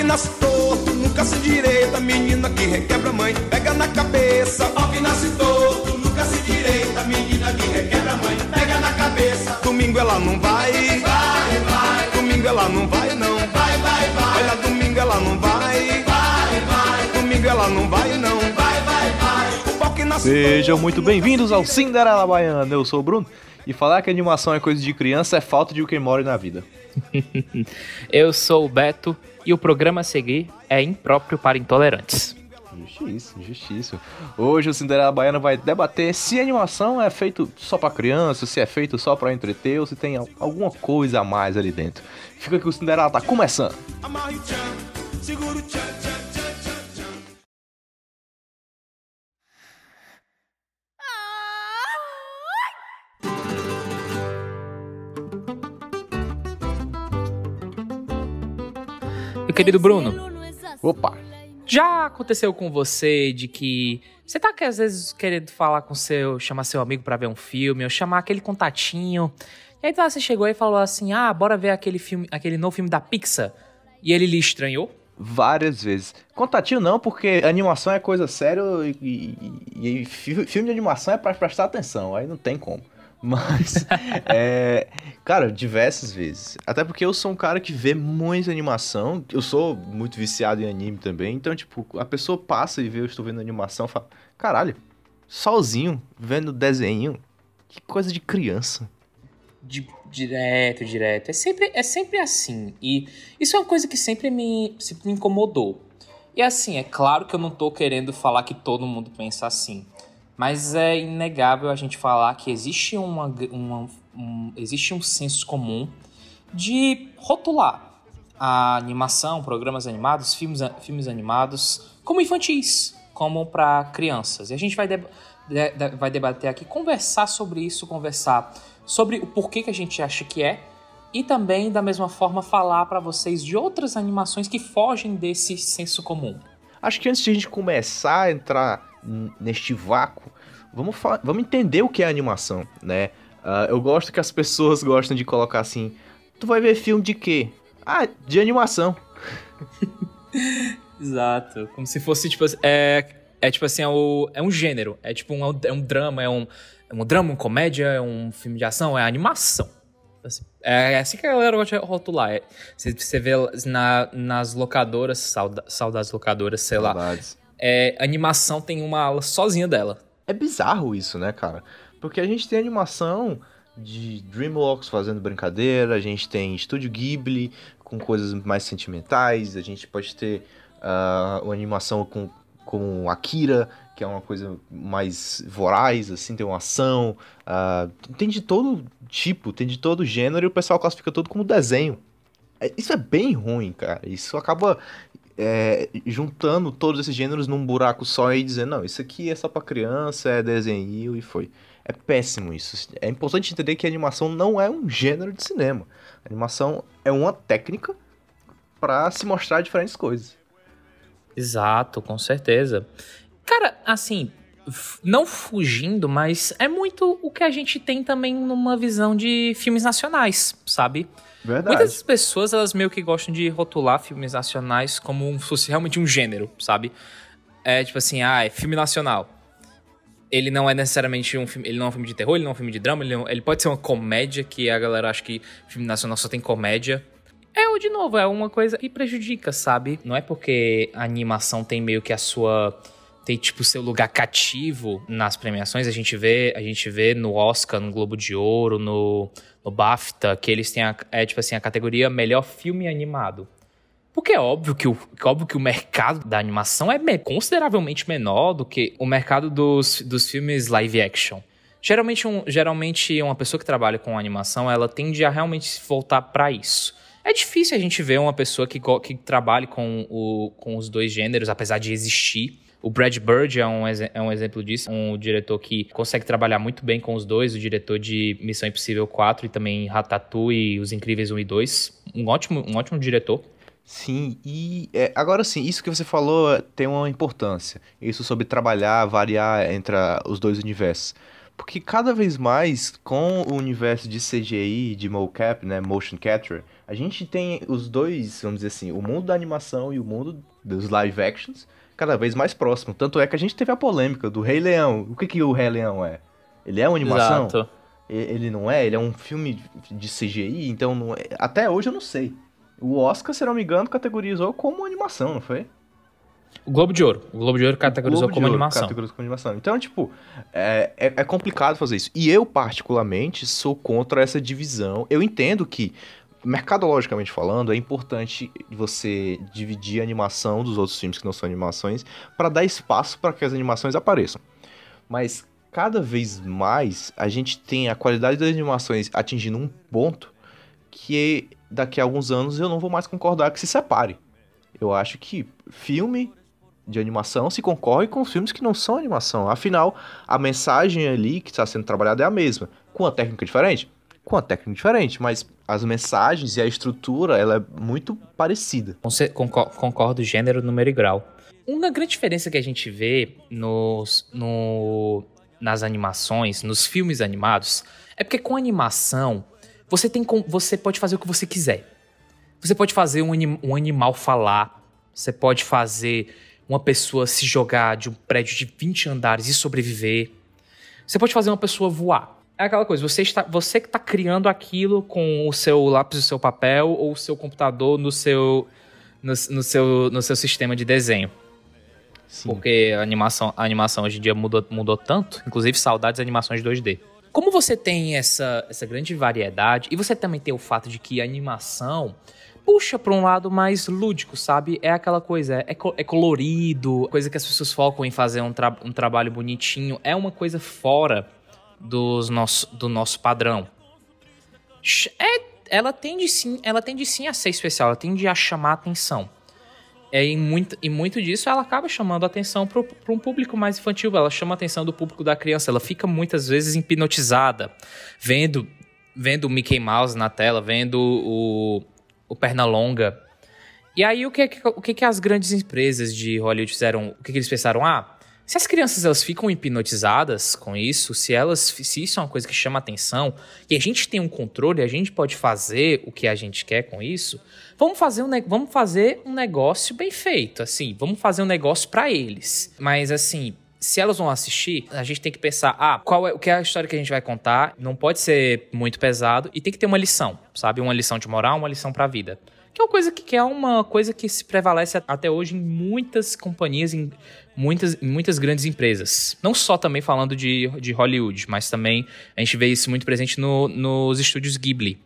que nasce torto, nunca se direita. Menina que requebra mãe, pega na cabeça. Pau que nasce torto, nunca se direita. Menina que requebra mãe, pega na cabeça. Domingo ela não vai, vai, vai. Domingo ela não vai, não. Vai, vai, vai. Olha, domingo ela não vai, vai, vai. Domingo ela não vai, não. Vai, vai, vai. O pau que nasce Sejam muito bem-vindos ao Cinderela Baiana. Eu sou o Bruno. E falar que animação é coisa de criança é falta de o que more na vida. Eu sou o Beto e o programa a seguir é impróprio para intolerantes. Justíssimo, justíssimo. Hoje o Cinderela Baiana vai debater se animação é feito só pra criança, se é feito só pra entreter ou se tem al- alguma coisa a mais ali dentro. Fica que o Cinderela tá começando. Amarre o tchan, segura o tchan, tchan, querido Bruno, Opa! já aconteceu com você de que você tá que às vezes querendo falar com seu, chamar seu amigo pra ver um filme, ou chamar aquele contatinho. E aí então, você chegou e falou assim: "Ah, bora ver aquele filme, aquele novo filme da Pixar". E ele lhe estranhou? Várias vezes. Contatinho não, porque animação é coisa séria e, e- e fi- filme de animação é pra prestar atenção, aí não tem como. Mas, é, cara, diversas vezes. Até porque eu sou um cara que vê muita animação. Eu sou muito viciado em anime também. Então, tipo, a pessoa passa e vê eu estou vendo animação e fala: caralho, sozinho, vendo desenho. Que coisa de criança. Di- direto, direto. É sempre, é sempre assim. E isso é uma coisa que sempre me, sempre me incomodou. E assim, é claro que eu não tô querendo falar que todo mundo pensa assim. Mas é inegável a gente falar que existe, uma, uma- um, existe um senso comum de rotular a animação, programas animados, filmes, filmes animados, como infantis, como para crianças. E a gente vai, de- de- vai debater aqui, conversar sobre isso, conversar sobre o porquê que a gente acha que é, e também, da mesma forma, falar para vocês de outras animações que fogem desse senso comum. Acho que antes de a gente começar a entrar neste vácuo, vamos, vamos entender o que é animação, né? Ah, eu gosto que as pessoas gostam de colocar assim: tu vai ver filme de quê? Ah, de animação. Exato. Como se fosse, tipo, é, é tipo assim, é, o, é um gênero. É tipo um, é um drama, é um, é um drama, uma comédia, é um filme de ação, é animação. Assim, é assim que a galera gosta de rotular. É, você, você vê na, nas locadoras, sauda, saudades locadoras, sei lá. É, animação tem uma ala sozinha dela. É bizarro isso, né, cara? Porque a gente tem animação de DreamWorks fazendo brincadeira, a gente tem Estúdio Ghibli com coisas mais sentimentais, a gente pode ter ah, uma animação com, com Akira, que é uma coisa mais voraz, assim, tem uma ação. ah, tem de todo tipo, tem de todo gênero e o pessoal classifica tudo como desenho. É, Isso é bem ruim, cara. Isso acaba é, juntando todos esses gêneros num buraco só e dizendo, não, isso aqui é só pra criança, é desenho e foi. É péssimo isso. É importante entender que animação não é um gênero de cinema. A animação é uma técnica pra se mostrar diferentes coisas. Exato, com certeza. Cara, assim, não fugindo, mas é muito o que a gente tem também numa visão de filmes nacionais, sabe? Verdade. Muitas pessoas, elas meio que gostam de rotular filmes nacionais como se fosse realmente um gênero, sabe? É tipo assim, ah, é filme nacional. Ele não é necessariamente um filme, ele não é um filme de terror, ele não é um filme de drama, ele, não- ele pode ser uma comédia, que a galera acha que filme nacional só tem comédia. É, ou de novo, é uma coisa que prejudica, sabe? Não é porque a animação tem meio que a sua tem tipo seu lugar cativo nas premiações. A gente vê, a gente vê no Oscar, no Globo de Ouro, no, no BAFTA, que eles têm a, é tipo assim a categoria melhor filme animado. Porque é óbvio que o, é óbvio que o mercado da animação é me- consideravelmente menor do que o mercado dos, dos filmes live action. Geralmente, um, geralmente, uma pessoa que trabalha com animação, ela tende a realmente se voltar para isso. É difícil a gente ver uma pessoa que, que trabalhe com, o, com os dois gêneros, apesar de existir. O Brad Bird é um, é um exemplo disso, um diretor que consegue trabalhar muito bem com os dois, o diretor de Missão Impossível 4 e também Ratatouille e Os Incríveis 1 e 2. Um ótimo, um ótimo diretor. Sim, e é, agora sim, isso que você falou tem uma importância. Isso sobre trabalhar, variar entre a- os dois universos. Porque cada vez mais, com o universo de CGI, de mocap, né, motion capture, a gente tem os dois, vamos dizer assim, o mundo da animação e o mundo dos live actions cada vez mais próximo. Tanto é que a gente teve a polêmica do Rei Leão. O que, que o Rei Leão é? Ele é uma animação? Exato. Ele não é? Ele é um filme de CGI? Então, é... até hoje eu não sei. O Oscar, se não me engano, categorizou como animação, não foi? O Globo de Ouro. O Globo de Ouro categorizou de como Ouro animação. categorizou como animação. Então, tipo, é, é, é complicado fazer isso. E eu, particularmente, sou contra essa divisão. Eu entendo que, mercadologicamente falando, é importante você dividir a animação dos outros filmes que não são animações para dar espaço para que as animações apareçam. Mas cada vez mais a gente tem a qualidade das animações atingindo um ponto que daqui a alguns anos eu não vou mais concordar que se separe. Eu acho que filme de animação se concorre com filmes que não são animação. Afinal, a mensagem ali que está sendo trabalhada é a mesma. Com a técnica diferente? Com a técnica diferente, mas as mensagens e a estrutura ela é muito parecida. Concordo, gênero, número e grau. Uma grande diferença que a gente vê nos, no, nas animações, nos filmes animados, é porque com animação você, tem, você pode fazer o que você quiser. Você pode fazer um, anim- um animal falar, você pode fazer uma pessoa se jogar de um prédio de 20 andares e sobreviver. Você pode fazer uma pessoa voar. É aquela coisa, você está, você que está criando aquilo com o seu lápis, o seu papel ou o seu computador no seu, no, no seu, no seu sistema de desenho. Sim. Porque a animação, a animação hoje em dia mudou, mudou tanto, inclusive saudades de animações 2D. Como você tem essa, essa grande variedade, e você também tem o fato de que a animação puxa para um lado mais lúdico, sabe? É aquela coisa, é, co- é colorido, coisa que as pessoas focam em fazer um, tra- um trabalho bonitinho, é uma coisa fora dos nosso, do nosso padrão. É, ela tende sim, ela tende sim a ser especial, ela tende a chamar atenção. É, e, muito, e muito disso ela acaba chamando atenção para um público mais infantil. Ela chama atenção do público da criança. Ela fica muitas vezes hipnotizada, vendo, vendo o Mickey Mouse na tela, vendo o, o Pernalonga. E aí o que, que- o que, que as grandes empresas de Hollywood fizeram? O que, que eles pensaram? Ah, se as crianças elas ficam hipnotizadas com isso, se elas se isso é uma coisa que chama atenção e a gente tem um controle, a gente pode fazer o que a gente quer com isso, vamos fazer um, vamos fazer um negócio bem feito, assim, vamos fazer um negócio pra eles. Mas assim, se elas vão assistir, a gente tem que pensar, ah, qual é o que é a história que a gente vai contar? Não pode ser muito pesado e tem que ter uma lição, sabe? Uma lição de moral, uma lição pra vida. Que é uma coisa que, que é uma coisa que se prevalece até hoje em muitas companhias, em muitas, em muitas grandes empresas. Não só também falando de, de Hollywood, mas também a gente vê isso muito presente no- nos estúdios Ghibli.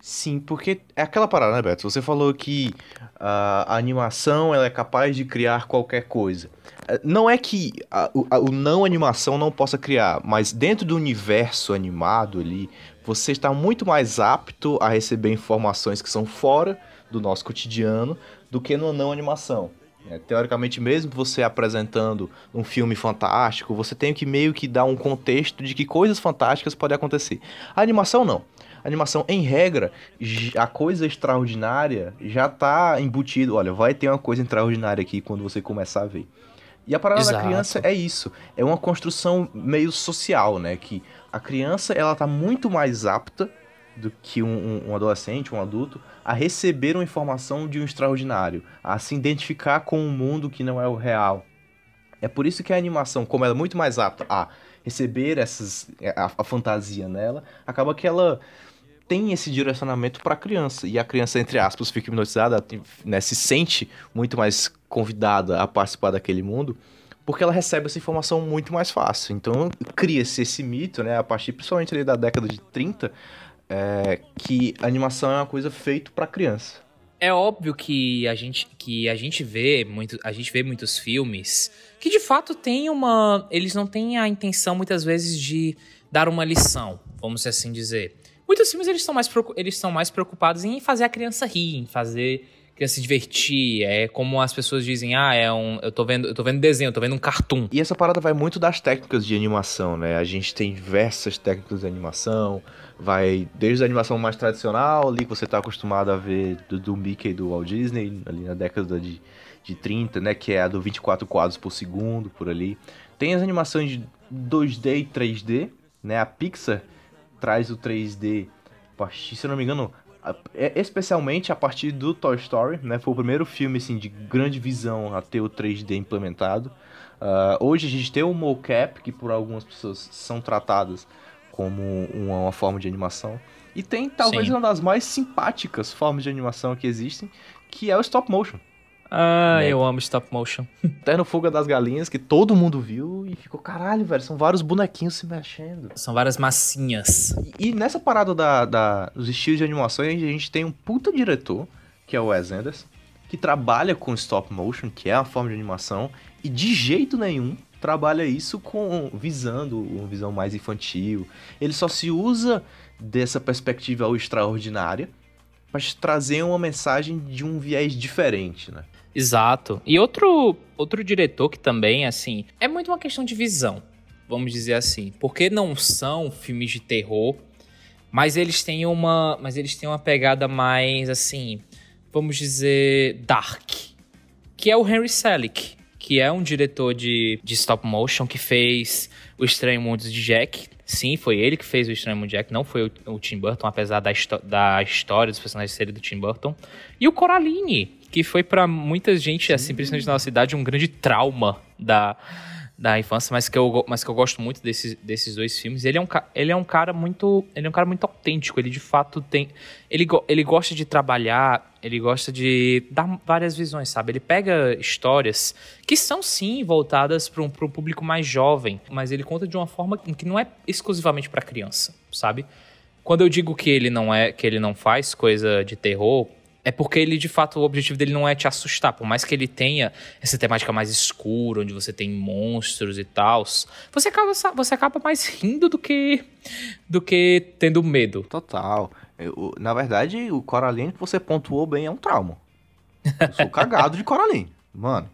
Sim, porque é aquela parada, né, Beto? Você falou que ah, a animação ela é capaz de criar qualquer coisa. Eh, Não é que a- a- o não animação não possa criar, mas dentro do universo animado ali, você está muito mais apto a receber informações que são fora do nosso cotidiano do que no não animação. É, teoricamente, mesmo você apresentando um filme fantástico, você tem que meio que dar um contexto de que coisas fantásticas podem acontecer. A animação não. A animação, em regra, a coisa extraordinária já tá embutido. Olha, vai ter uma coisa extraordinária aqui quando você começar a ver. E a parada da Exato. criança é isso. É uma construção meio social, né? Que a criança, ela tá muito mais apta do que um, um- adolescente, um adulto, a receber uma informação de um extraordinário, a se identificar com um mundo que não é o real. É por isso que a animação, como ela é muito mais apta a receber essas a, a fantasia nela, acaba que ela tem esse direcionamento para a criança e a criança entre aspas fica hipnotizada, né, se sente muito mais convidada a participar daquele mundo, porque ela recebe essa informação muito mais fácil. Então cria-se esse mito, né, a partir principalmente ali da década de 30, é, que a animação é uma coisa feita para criança. É óbvio que a gente que a gente vê muito, a gente vê muitos filmes que de fato tem uma, eles não têm a intenção muitas vezes de dar uma lição, vamos assim dizer. Muitos filmes eles estão mais eles estão mais preocupados em fazer a criança rir, em fazer criança se divertir, é como as pessoas dizem, ah, é um, eu tô vendo, eu tô vendo desenho, eu tô vendo um cartoon. E essa parada vai muito das técnicas de animação, né? A gente tem diversas técnicas de animação, vai desde a animação mais tradicional, ali que você tá acostumado a ver do, do Mickey do Walt Disney, ali na década de, de 30, né? Que é a do 24 quadros por segundo, por ali. tem as animações de 2D e 3D, né? A Pixar traz o 3D, se eu não me engano, especialmente a partir do Toy Story, né? Foi o primeiro filme assim de grande visão a ter o 3D implementado. Uh, hoje a gente tem o mocap, que por algumas pessoas são tratadas como uma, uma forma de animação. E tem talvez Sim. uma das mais simpáticas formas de animação que existem, que é o stop motion. Ah, né? eu amo stop motion. Terno Fuga das Galinhas, que todo mundo viu e ficou, caralho, velho, são vários bonequinhos se mexendo. São várias massinhas. E, e nessa parada da, da, dos estilos de animação, a gente tem um puta diretor, que é o Wes Anderson, que trabalha com stop motion, que é a forma de animação, e de jeito nenhum trabalha isso com visando uma visão mais infantil. Ele só se usa dessa perspectiva extraordinária para trazer uma mensagem de um viés diferente, né? Exato. E outro, outro diretor que também, assim, é muito uma questão de visão, vamos dizer assim. Porque não são filmes de terror, mas eles têm uma, mas eles têm uma pegada mais, assim, vamos dizer, dark. Que é o Henry Selick, que é um diretor de, de stop motion que fez O Estranho Mundo de Jack. Sim, foi ele que fez O Estranho Mundo de Jack, não foi o, o Tim Burton, apesar da, da história dos personagens serem do Tim Burton. E o Coraline, que foi para muita gente, assim, principalmente na nossa cidade, um grande trauma da, da infância, mas que eu, mas que eu gosto muito desses, desses dois filmes. Ele é, um, ele é um cara muito. Ele é um cara muito autêntico. Ele de fato tem. Ele, ele gosta de trabalhar, ele gosta de dar várias visões, sabe? Ele pega histórias que são sim voltadas para um, um público mais jovem, mas ele conta de uma forma que não é exclusivamente para criança, sabe? Quando eu digo que ele não é, que ele não faz coisa de terror, é porque ele, de fato, o objetivo dele não é te assustar. Por mais que ele tenha essa temática mais escura, onde você tem monstros e tal, você acaba, você acaba mais rindo do que, do que tendo medo. Total. Eu, na verdade, o Coraline que você pontuou bem é um trauma. Eu sou cagado de Coraline. Mano.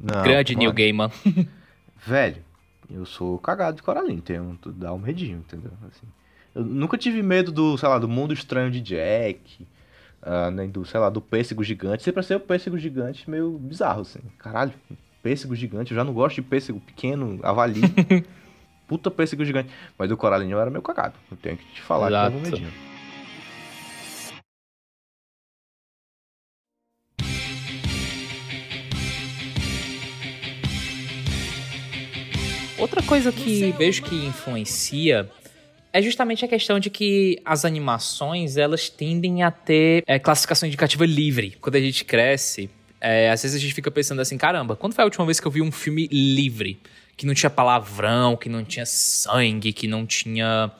Não, Grande mano. New Gaiman. Velho, eu sou cagado de Coraline. Tenho, dá um medinho, entendeu? Assim, eu nunca tive medo do, sei lá, do mundo estranho de Jack uh, nem do, sei lá, do pêssego gigante. Sempre ser o pêssego gigante meio bizarro, assim. Caralho, pêssego gigante. Eu já não gosto de pêssego pequeno, avalie. Puta pêssego gigante. Mas o coralinho era meio cagado. Eu tenho que te falar Exato. que eu medinho. Outra coisa que vejo que influencia é justamente a questão de que as animações elas tendem a ter é, classificação indicativa livre. Quando a gente cresce, é, às vezes a gente fica pensando assim, caramba, quando foi a última vez que eu vi um filme livre? Que não tinha palavrão, que não tinha sangue, que não tinha.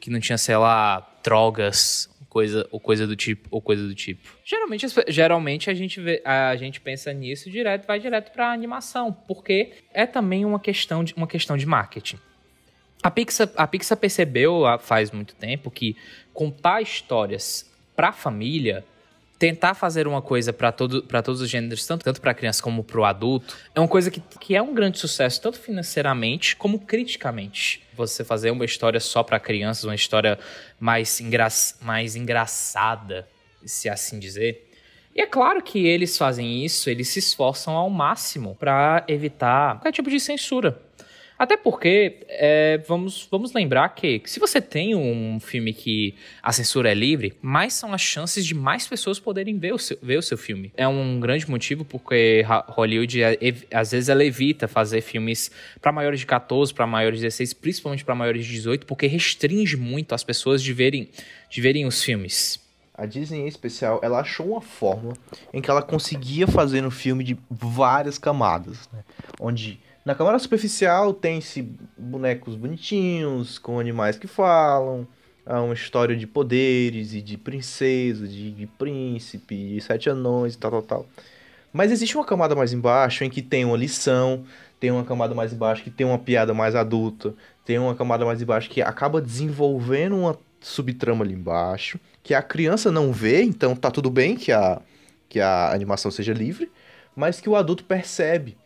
que não tinha, sei lá, drogas, coisa, ou coisa do tipo, ou coisa do tipo. Geralmente, geralmente a gente vê, a gente pensa nisso direto, vai direto para animação, porque é também uma questão de, uma questão de marketing. A Pixar, a Pixar percebeu faz muito tempo que contar histórias para a família, tentar fazer uma coisa para todo, todos os gêneros, tanto, tanto para criança como para o adulto, é uma coisa que, que é um grande sucesso, tanto financeiramente como criticamente. Você fazer uma história só para crianças, uma história mais, engra, mais engraçada, se assim dizer. E é claro que eles fazem isso, eles se esforçam ao máximo para evitar qualquer tipo de censura. Até porque, é, vamos, vamos lembrar que se você tem um filme que a censura é livre, mais são as chances de mais pessoas poderem ver o seu, ver o seu filme. É um grande motivo porque Hollywood, é, às vezes, ela evita fazer filmes para maiores de 14, para maiores de 16, principalmente para maiores de 18, porque restringe muito as pessoas de verem, de verem os filmes. A Disney em especial, ela achou uma fórmula em que ela conseguia fazer um filme de várias camadas, né? onde na camada superficial tem-se bonecos bonitinhos, com animais que falam, há uma história de poderes e de princesa, de, de príncipe, de sete anões e tal, tal, tal. Mas existe uma camada mais embaixo em que tem uma lição, tem uma camada mais embaixo que tem uma piada mais adulta, tem uma camada mais embaixo que acaba desenvolvendo uma subtrama ali embaixo, que a criança não vê, então tá tudo bem que a, que a animação seja livre, mas que o adulto percebe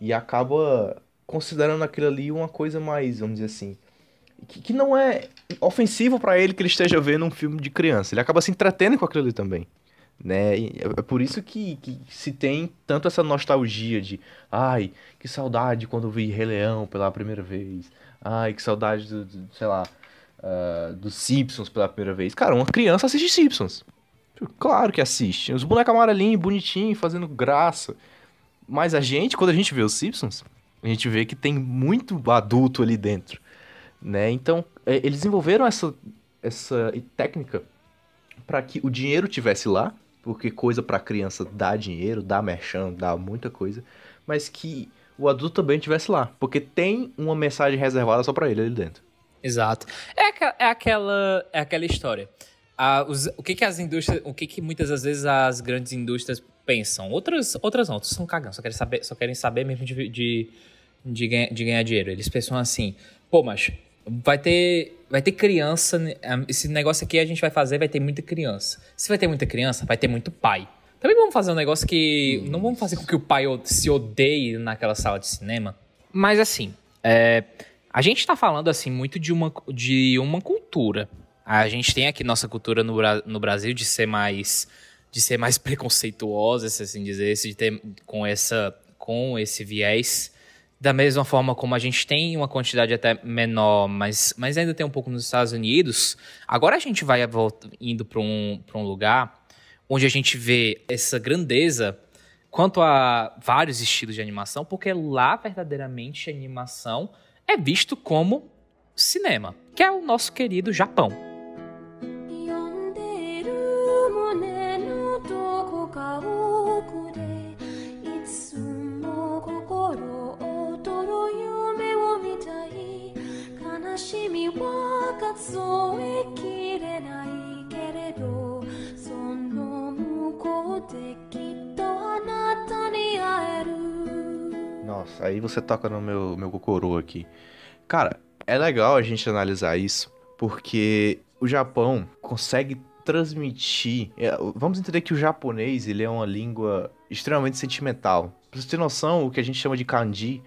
e acaba considerando aquilo ali uma coisa mais, vamos dizer assim, que, que não é ofensivo para ele que ele esteja vendo um filme de criança. Ele acaba se entretendo com aquilo ali também. né? É por isso que, que, se tem tanto essa nostalgia de, ai, que saudade quando vi Rei Leão pela primeira vez, ai, que saudade do, do sei lá, uh, dos Simpsons pela primeira vez. Cara, uma criança assiste Simpsons. Claro que assiste. Os bonecos amarelinhos, bonitinhos, fazendo graça. Mas a gente, quando a gente vê os Simpsons, a gente vê que tem muito adulto ali dentro, né? Então, é, eles desenvolveram essa, essa técnica para que o dinheiro tivesse lá, porque coisa para criança dá dinheiro, dá merchan, dá muita coisa, mas que o adulto também tivesse lá, porque tem uma mensagem reservada só para ele ali dentro. Exato. É, é aquela é aquela história. Os, o que que as indústrias, o que que muitas das vezes as grandes indústrias pensam? Outras, outras não, outras são cagão, só querem saber, só querem saber mesmo de, de, de, ganha, de ganhar dinheiro. Eles pensam assim, pô, mas vai ter vai ter criança. Né, esse negócio aqui a gente vai fazer, vai ter muita criança. Se vai ter muita criança, vai ter muito pai. Também vamos fazer um negócio que. Não vamos fazer com que o pai se odeie naquela sala de cinema. Mas assim, é, a gente tá falando assim muito de uma, de uma cultura. A gente tem aqui nossa cultura no, no Brasil de ser mais de ser mais preconceituosa, se assim dizer, de ter com essa com esse viés da mesma forma como a gente tem uma quantidade até menor, mas, mas ainda tem um pouco nos Estados Unidos, agora a gente vai indo para um, um lugar onde a gente vê essa grandeza quanto a vários estilos de animação, porque lá verdadeiramente a animação é visto como cinema, que é o nosso querido Japão. Nossa, aí você toca no meu, meu cocorô aqui. Cara, é legal a gente analisar isso, porque o Japão consegue transmitir. É, vamos entender que o japonês ele é uma língua extremamente sentimental. Pra você ter noção, o que a gente chama de kanji,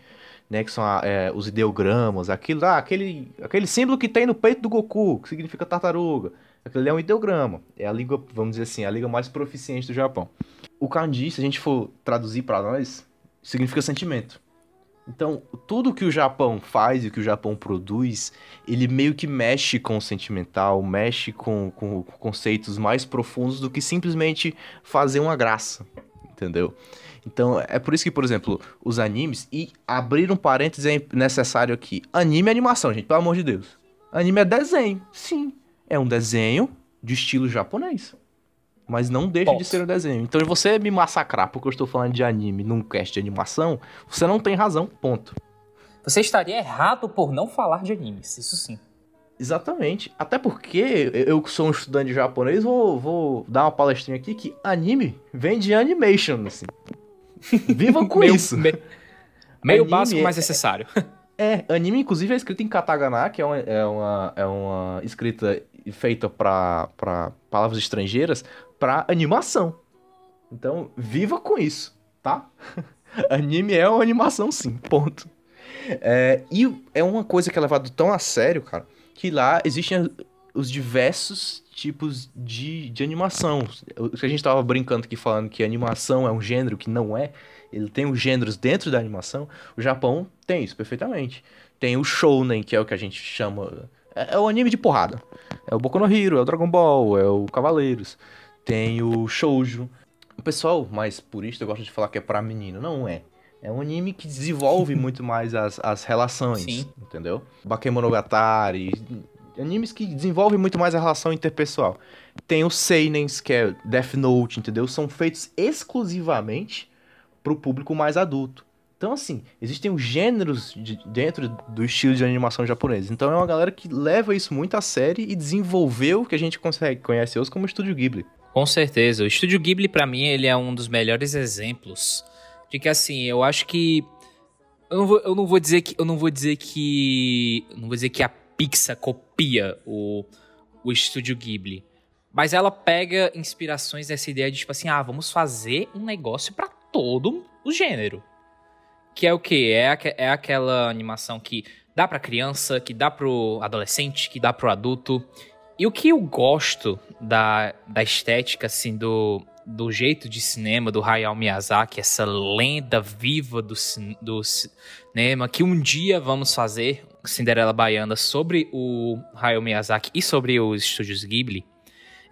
né, que são é, os ideogramas, aquilo lá, aquele, aquele símbolo que tem no peito do Goku, que significa tartaruga. Aquilo é um ideograma. É a língua, vamos dizer assim, a língua mais proficiente do Japão. O kanji, se a gente for traduzir para nós, significa sentimento. Então, tudo que o Japão faz e que o Japão produz, ele meio que mexe com o sentimental, mexe com, com conceitos mais profundos do que simplesmente fazer uma graça, entendeu? Então, é por isso que, por exemplo, os animes, e abrir um parênteses é necessário aqui. Anime é animação, gente, pelo amor de Deus. Anime é desenho, sim. É um desenho de estilo japonês. Mas não deixa Ponto. de ser um desenho. Então, você me massacrar porque eu estou falando de anime num cast de animação, você não tem razão, ponto. Você estaria errado por não falar de animes, isso sim. Exatamente. Até porque eu que sou um estudante japonês, vou, vou dar uma palestrinha aqui que anime vem de animation, assim. Viva com meio, isso. Me, meio anime básico, mas necessário. É, anime inclusive é escrito em katakana, que é uma, é uma, é uma escrita feita para palavras estrangeiras, para animação. Então, viva com isso, tá? anime é uma animação sim, ponto. É, e é uma coisa que é levado tão a sério, cara, que lá existem os diversos tipos de, de animação. O que a gente tava brincando aqui falando que animação é um gênero que não é, ele tem os gêneros dentro da animação. O Japão tem isso perfeitamente. Tem o shounen, que é o que a gente chama é, é o anime de porrada. É o Boku no Hero, é o Dragon Ball, é o Cavaleiros. Tem o shoujo. O pessoal mais purista gosta de falar que é para menino, não é. É um anime que desenvolve muito mais as, as relações, Sim. entendeu? Bakemonogatari, animes que desenvolvem muito mais a relação interpessoal. Tem os seinens, que é Death Note, entendeu? São feitos exclusivamente para o público mais adulto. Então, assim, existem os gêneros de, dentro do estilo de animação japonês. Então, é uma galera que leva isso muito a sério e desenvolveu o que a gente consegue conhece hoje como Estúdio Ghibli. Com certeza. O Estúdio Ghibli, para mim, ele é um dos melhores exemplos de que, assim, eu acho que. Eu não vou, eu não vou dizer que. Eu não vou dizer que. não vou dizer que a Pixar copia o, o Estúdio Ghibli. Mas ela pega inspirações dessa ideia de, tipo assim, ah, vamos fazer um negócio para todo o gênero. Que é o quê? É, é aquela animação que dá pra criança, que dá pro adolescente, que dá pro adulto. E o que eu gosto da, da estética, assim, do, do jeito de cinema do Hayao Miyazaki, essa lenda viva do, do cinema, que um dia vamos fazer Cinderela Baiana sobre o Hayao Miyazaki e sobre os estúdios Ghibli,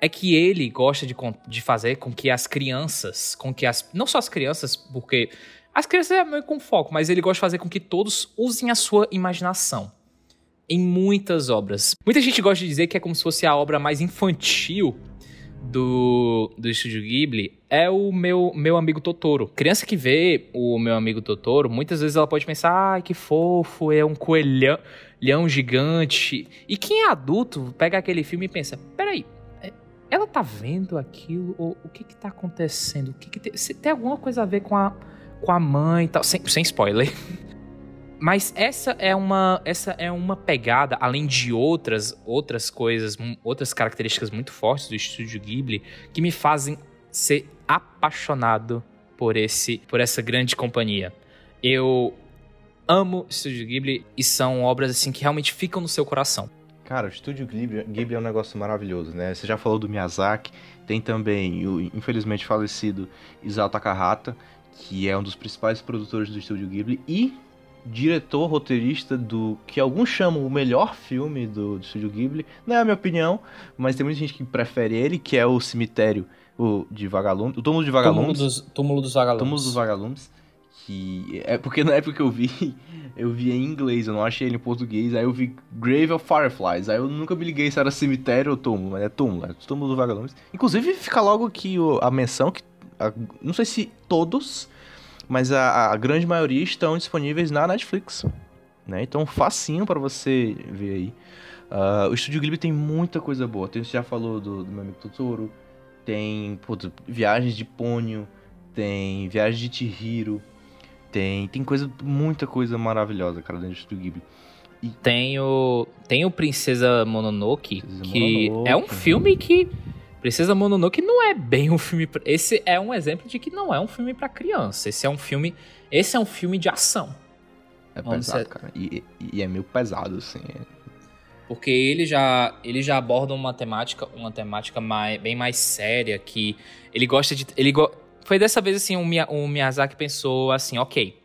é que ele gosta de, de fazer com que as crianças, com que as. Não só as crianças, porque as crianças é meio com foco, mas ele gosta de fazer com que todos usem a sua imaginação. Em muitas obras. Muita gente gosta de dizer que é como se fosse a obra mais infantil do, do estúdio Ghibli é o meu, meu amigo Totoro. Criança que vê o meu amigo Totoro, muitas vezes ela pode pensar, ai, que fofo, é um coelhão leão gigante. E quem é adulto pega aquele filme e pensa, peraí, é, ela tá vendo aquilo? Ou o que que tá acontecendo? O que que tem, se tem alguma coisa a ver com a, com a mãe e tal? Sem, sem spoiler. Mas essa é uma essa é uma pegada, além de outras outras coisas, outras características muito fortes do estúdio Ghibli que me fazem ser apaixonado por esse por essa grande companhia. Eu amo estúdio Ghibli e são obras assim que realmente ficam no seu coração. Cara, o estúdio Ghibli, Ghibli é um negócio maravilhoso, né? Você já falou do Miyazaki, tem também o infelizmente falecido Isao Takahata, que é um dos principais produtores do estúdio Ghibli e diretor, roteirista do que alguns chamam o melhor filme do, do Estúdio Ghibli. Não é a minha opinião, mas tem muita gente que prefere ele, que é o Cemitério o, de Vagalumes, o Túmulo de Vagalumes. Túmulo dos, túmulo dos Vagalumes. Túmulo dos Vagalumes. Que é porque na época que eu vi, eu vi em inglês, eu não achei ele em português, aí eu vi Grave of Fireflies, aí eu nunca me liguei se era cemitério ou túmulo, mas é túmulo, é túmulo dos vagalumes. Inclusive fica logo aqui a menção que, a, não sei se todos, mas a, a grande maioria estão disponíveis na Netflix. Né? Então, facinho para você ver aí. Uh, o Estúdio Ghibli tem muita coisa boa. Tem, você já falou do, do meu amigo Totoro, tem putz, Viagens de Pônio, tem Viagens de Chihiro, tem, tem coisa, muita coisa maravilhosa, cara, dentro do Estúdio Ghibli. E... Tem o, tem o Princesa Mononoke, Princesa que Mononoke, é um filme que Princesa Mononoke não é bem um filme. Pra... Esse é um exemplo de que não é um filme para criança. Esse é um filme. Esse é um filme de ação. É pesado, ser... cara. E, e, é meio pesado, assim. Porque ele já, ele já aborda uma temática, uma temática mais, bem mais séria, que ele gosta de. Ele go... Foi dessa vez assim, o Miyazaki pensou assim, ok.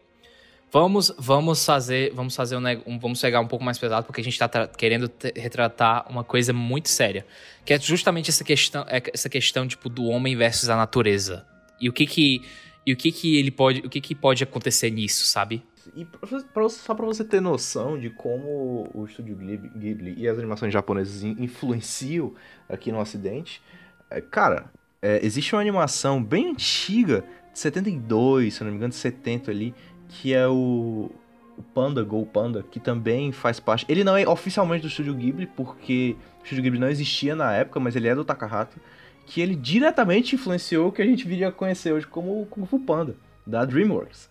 Vamos, vamos fazer, vamos fazer um, vamos pegar um pouco mais pesado porque a gente está querendo retratar uma coisa muito séria, que é justamente essa questão, é, essa questão tipo do homem versus a natureza. E o que que e o que que ele pode, o que que pode acontecer nisso, sabe? E pra, só para você ter noção de como o estúdio Ghibli e as animações japonesas influenciam aqui no Ocidente, é, cara, é, existe uma animação bem antiga de 72, se não me engano, de 70 ali, que é o, o Panda, Go Panda, que também faz parte. Ele não é oficialmente do Estúdio Ghibli, porque o Estúdio Ghibli não existia na época, mas ele é do Takahata, que ele diretamente influenciou o que a gente viria a conhecer hoje como o Kung Fu Panda, da DreamWorks.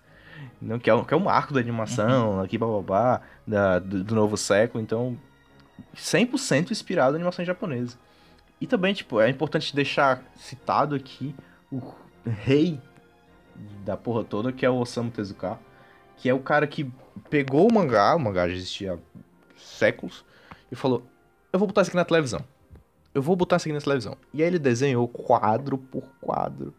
Não, que, é um, que é um marco da animação, uhum. aqui bababá, da, do, do novo século, então 100% inspirado em animação japonesa. E também, tipo, é importante deixar citado aqui o rei da porra toda, que é o Osamu Tezuka, que é o cara que pegou o mangá, o mangá já existia há séculos, e falou: Eu vou botar isso aqui na televisão. Eu vou botar isso aqui na televisão. E aí ele desenhou quadro por quadro.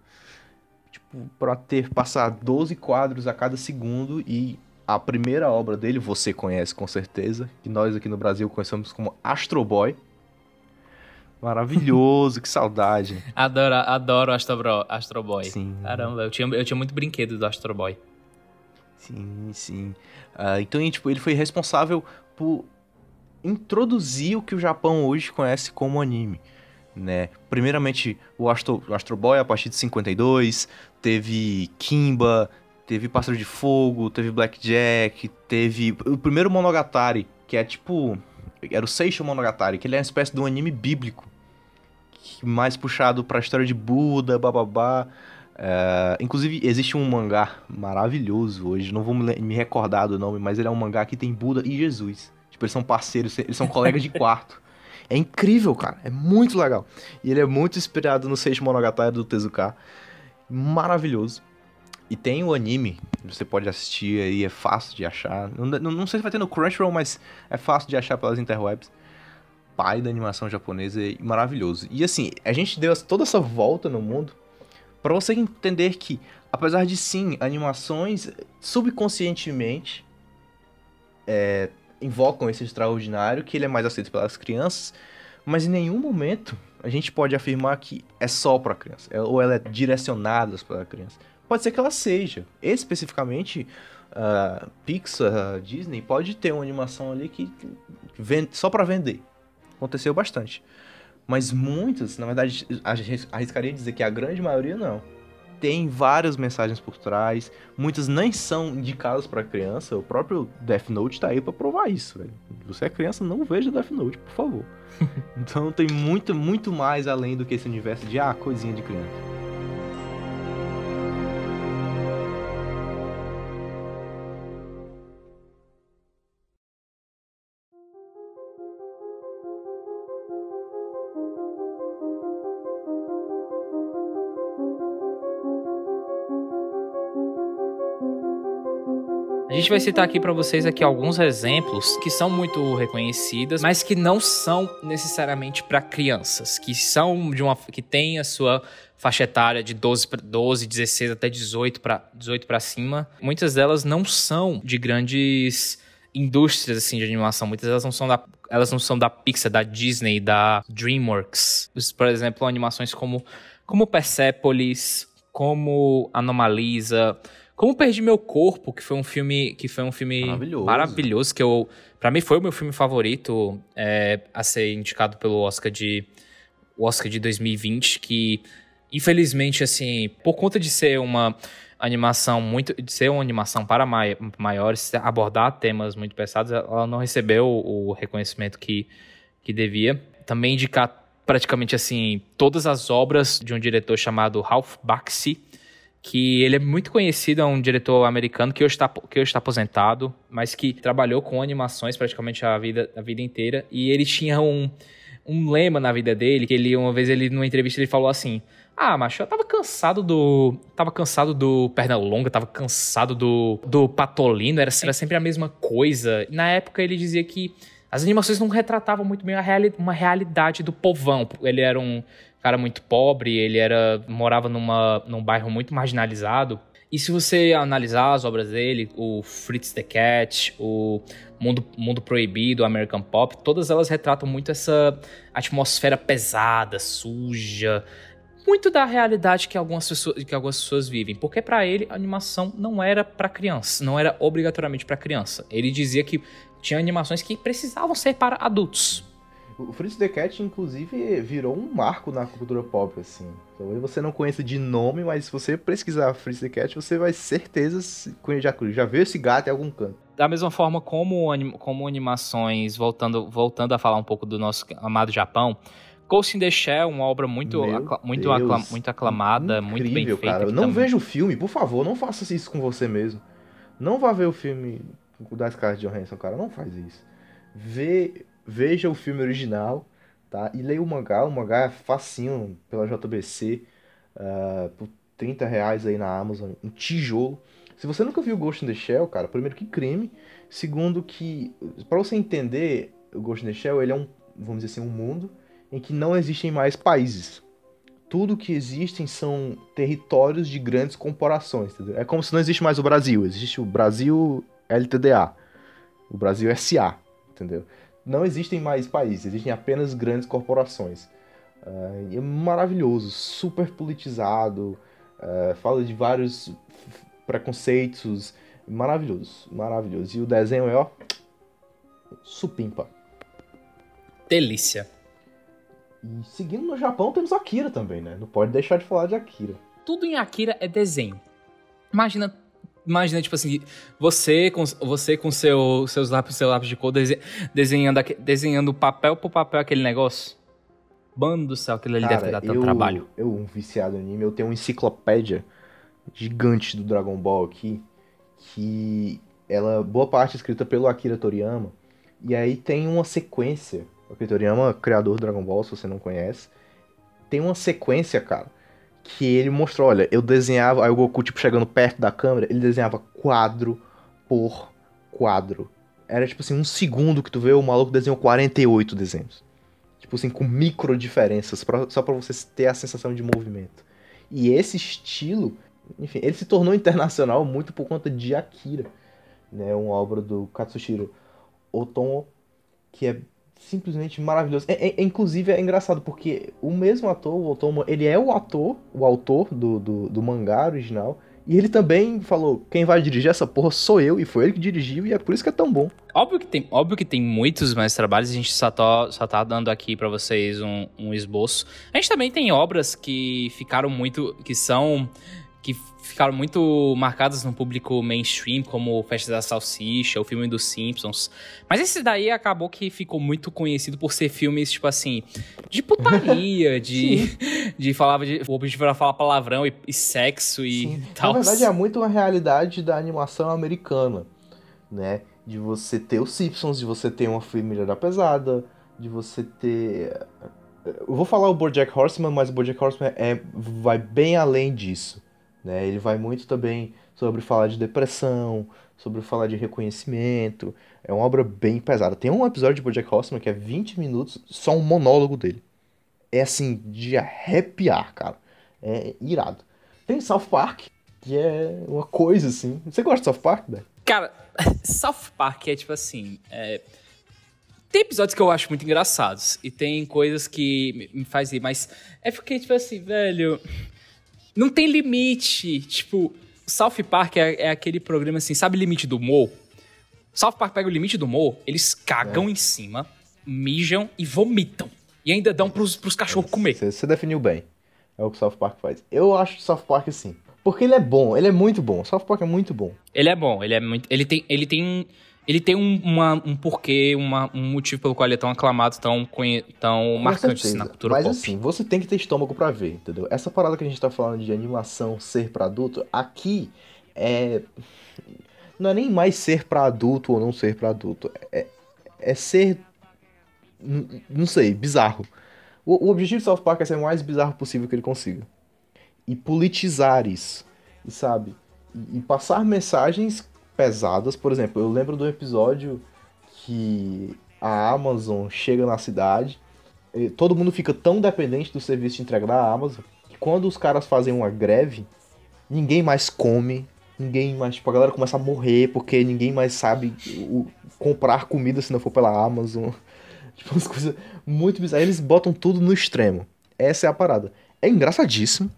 Tipo, pra ter, passar 12 quadros a cada segundo e a primeira obra dele, você conhece com certeza, que nós aqui no Brasil conhecemos como Astro Boy. Maravilhoso, que saudade. Adoro, adoro Astro, Astro Boy. Sim. Caramba, eu tinha, eu tinha muito brinquedo do Astro Boy. Sim, sim. Uh, então, tipo, ele foi responsável por introduzir o que o Japão hoje conhece como anime. Né? Primeiramente, o Astro, Astro Boy a partir de 52, teve Kimba, teve Pássaro de Fogo, teve Blackjack, teve o primeiro Monogatari, que é tipo. Era o Seisho Monogatari, que ele é uma espécie de um anime bíblico. Mais puxado pra história de Buda, bababá. É, inclusive, existe um mangá maravilhoso hoje, não vou me recordar do nome, mas ele é um mangá que tem Buda e Jesus. Tipo, eles são parceiros, eles são colegas de quarto. É incrível, cara. É muito legal. E ele é muito inspirado no Seishi Monogatari do Tezuka. Maravilhoso. E tem o anime, você pode assistir aí, é fácil de achar. Não, não, não sei se vai ter no Crunchyroll, mas é fácil de achar pelas interwebs. Pai da animação japonesa é maravilhoso. E assim, a gente deu toda essa volta no mundo Pra você entender que, apesar de sim, animações subconscientemente é, invocam esse extraordinário, que ele é mais aceito pelas crianças, mas em nenhum momento a gente pode afirmar que é só para criança, é, ou ela é direcionada para criança. Pode ser que ela seja. Especificamente, uh, Pixar, Disney, pode ter uma animação ali que, que vende, só para vender. Aconteceu bastante. Mas muitas, na verdade, arriscaria dizer que a grande maioria não. Tem várias mensagens por trás, muitas nem são indicadas para criança. O próprio Death Note tá aí para provar isso, velho. Você é criança, não veja Death Note, por favor. então tem muito, muito mais além do que esse universo de ah, coisinha de criança. Gente vai citar aqui para vocês aqui alguns exemplos que são muito reconhecidas, mas que não são necessariamente para crianças, que são de uma que tem a sua faixa etária de 12 para 12, 16 até 18 para 18 para cima. Muitas delas não são de grandes indústrias assim de animação, muitas delas não são da elas não são da Pixar, da Disney, da DreamWorks. Por exemplo, animações como como Persepolis, como Anomalisa, como Perdi Meu Corpo, que foi um filme que foi um filme maravilhoso, maravilhoso que eu para mim foi o meu filme favorito é, a ser indicado pelo Oscar de o Oscar de 2020, que infelizmente assim, por conta de ser uma animação muito de ser uma animação para mai, maiores, abordar temas muito pesados, ela não recebeu o reconhecimento que que devia. Também indicar praticamente assim todas as obras de um diretor chamado Ralph Bakshi, que ele é muito conhecido, é um diretor americano que hoje está, que hoje está aposentado, mas que trabalhou com animações praticamente a vida, a vida inteira. E ele tinha um, um lema na vida dele, que ele, uma vez, ele, numa entrevista, ele falou assim: Ah, macho, eu tava cansado do. Tava cansado do Pernalonga, tava cansado do, do Patolino, era, era sempre a mesma coisa. Na época ele dizia que as animações não retratavam muito bem reali uma realidade do povão. Ele era um cara muito pobre, ele era morava numa, num bairro muito marginalizado. E se você analisar as obras dele, o Fritz the Cat, o Mundo, Mundo Proibido, o American Pop, todas elas retratam muito essa atmosfera pesada, suja, muito da realidade que algumas pessoas, que algumas pessoas vivem. Porque para ele a animação não era para criança, não era obrigatoriamente para criança. Ele dizia que tinha animações que precisavam ser para adultos. O Fritz the Cat, inclusive, virou um marco na cultura pop, assim. Talvez você não conheça de nome, mas se você pesquisar Fritz the Cat, você vai certeza já, já ver esse gato em algum canto. Da mesma forma como, como animações, voltando, voltando a falar um pouco do nosso amado Japão, Ghost in the Shell, uma obra muito, acla muito, acla muito aclamada, Incrível, muito bem feita. Cara. Não veja o filme, por favor, não faça isso com você mesmo. Não vá ver o filme das caras de Johansson, cara, não faz isso. Vê veja o filme original, tá? E leia o mangá, o mangá é facinho pela JBC, uh, ah, por 30 reais aí na Amazon, um tijolo. Se você nunca viu Ghost in the Shell, cara, primeiro que crime, segundo que, para você entender, o Ghost in the Shell, ele é um, vamos dizer assim, um mundo em que não existem mais países. Tudo que existem são territórios de grandes corporações, entendeu? É como se não existe mais o Brasil, existe o Brasil LTDA, o Brasil SA, entendeu? Não existem mais países, existem apenas grandes corporações. Uh, é maravilhoso, super politizado, uh, fala de vários preconceitos, maravilhoso, maravilhoso. E o desenho é, ó, supimpa. Delícia. E seguindo no Japão temos Akira também, né? Não pode deixar de falar de Akira. Tudo em Akira é desenho. Imagina Imagina, tipo assim, você com, você com seu, seus lápis, seu lápis de cor desenhando, desenhando papel por papel aquele negócio. Bando do céu, aquilo ali Cara, deve dado tanto trabalho. Eu, um viciado em anime, eu tenho uma enciclopédia gigante do Dragon Ball aqui, que ela, boa parte é escrita pelo Akira Toriyama, e aí tem uma sequência. O Akira Toriyama, criador do Dragon Ball, se você não conhece, tem uma sequência, cara, que ele mostrou, olha, eu desenhava, aí o Goku, tipo, chegando perto da câmera, ele desenhava quadro por quadro. Era, tipo assim, um segundo que tu vê, o maluco desenhou 48 desenhos. Tipo assim, com micro diferenças, pra, só pra você ter a sensação de movimento. E esse estilo, enfim, ele se tornou internacional muito por conta de Akira, né? Uma obra do Katsushiro Otomo, que é simplesmente maravilhoso. É, é- inclusive é engraçado porque o mesmo ator, o Otomo, ele é o ator, o autor do, do, do mangá original. E ele também falou: quem vai dirigir essa porra sou eu, e foi ele que dirigiu, e é por isso que é tão bom. Óbvio que tem, óbvio que tem muitos mais trabalhos, a gente só tá, só tá dando aqui pra vocês um, um esboço. A gente também tem obras que ficaram muito. que são. Que ficaram muito marcadas no público mainstream, como Festa da Salsicha, o filme dos Simpsons. Mas esse daí acabou que ficou muito conhecido por ser filmes, tipo assim, de putaria, de. de falar. De, o objetivo era falar palavrão e, e sexo e Sim. tal. Na verdade, é muito uma realidade da animação americana, né? De você ter os Simpsons, de você ter uma família da pesada, de você ter. Eu vou falar o BoJack Horseman, mas o BoJack Horseman é, vai bem além disso, né? Ele vai muito também sobre falar de depressão, sobre falar de reconhecimento. É uma obra bem pesada. Tem um episódio de BoJack Horseman que é 20 minutos, só um monólogo dele. É assim, de arrepiar, cara. É irado. Tem South Park, que é uma coisa assim. Você gosta de South Park, né? Cara, South Park é tipo assim. é, Tem episódios que eu acho muito engraçados. E tem coisas que me me faz rir, mas é porque, tipo assim, velho. Não tem limite. Tipo, South Park é, é aquele programa assim, sabe limite do humor? South Park pega o limite do humor, eles cagam em cima, mijam e vomitam. E ainda dão pros, pros cachorros comer. Você, definiu bem. É o que o South Park faz. Eu acho South Park assim. Porque ele é bom, ele é muito bom. South Park é muito bom. Ele é bom, ele é muito. Ele tem. Ele tem. Ele tem um, uma- um porquê, uma- um motivo pelo qual ele é tão aclamado, tão, tão Com marcante assim, na cultura Mas pop. assim, você tem que ter estômago pra ver, entendeu? Essa parada que a gente tá falando de animação ser pra adulto, aqui é. Não é nem mais ser pra adulto ou não ser pra adulto. É, é ser. Não sei, bizarro. O, o objetivo do South Park é ser o mais bizarro possível que ele consiga. E politizar isso. E sabe? E, e passar mensagens pesadas. Por exemplo, eu lembro do episódio que a Amazon chega na cidade. Todo mundo fica tão dependente do serviço de entrega da Amazon que quando os caras fazem uma greve, ninguém mais come, ninguém mais. Tipo, a galera começa a morrer porque ninguém mais sabe o- comprar comida se não for pela Amazon. Tipo, umas coisas muito bizarras. Eles botam tudo no extremo. Essa é a parada. É engraçadíssimo,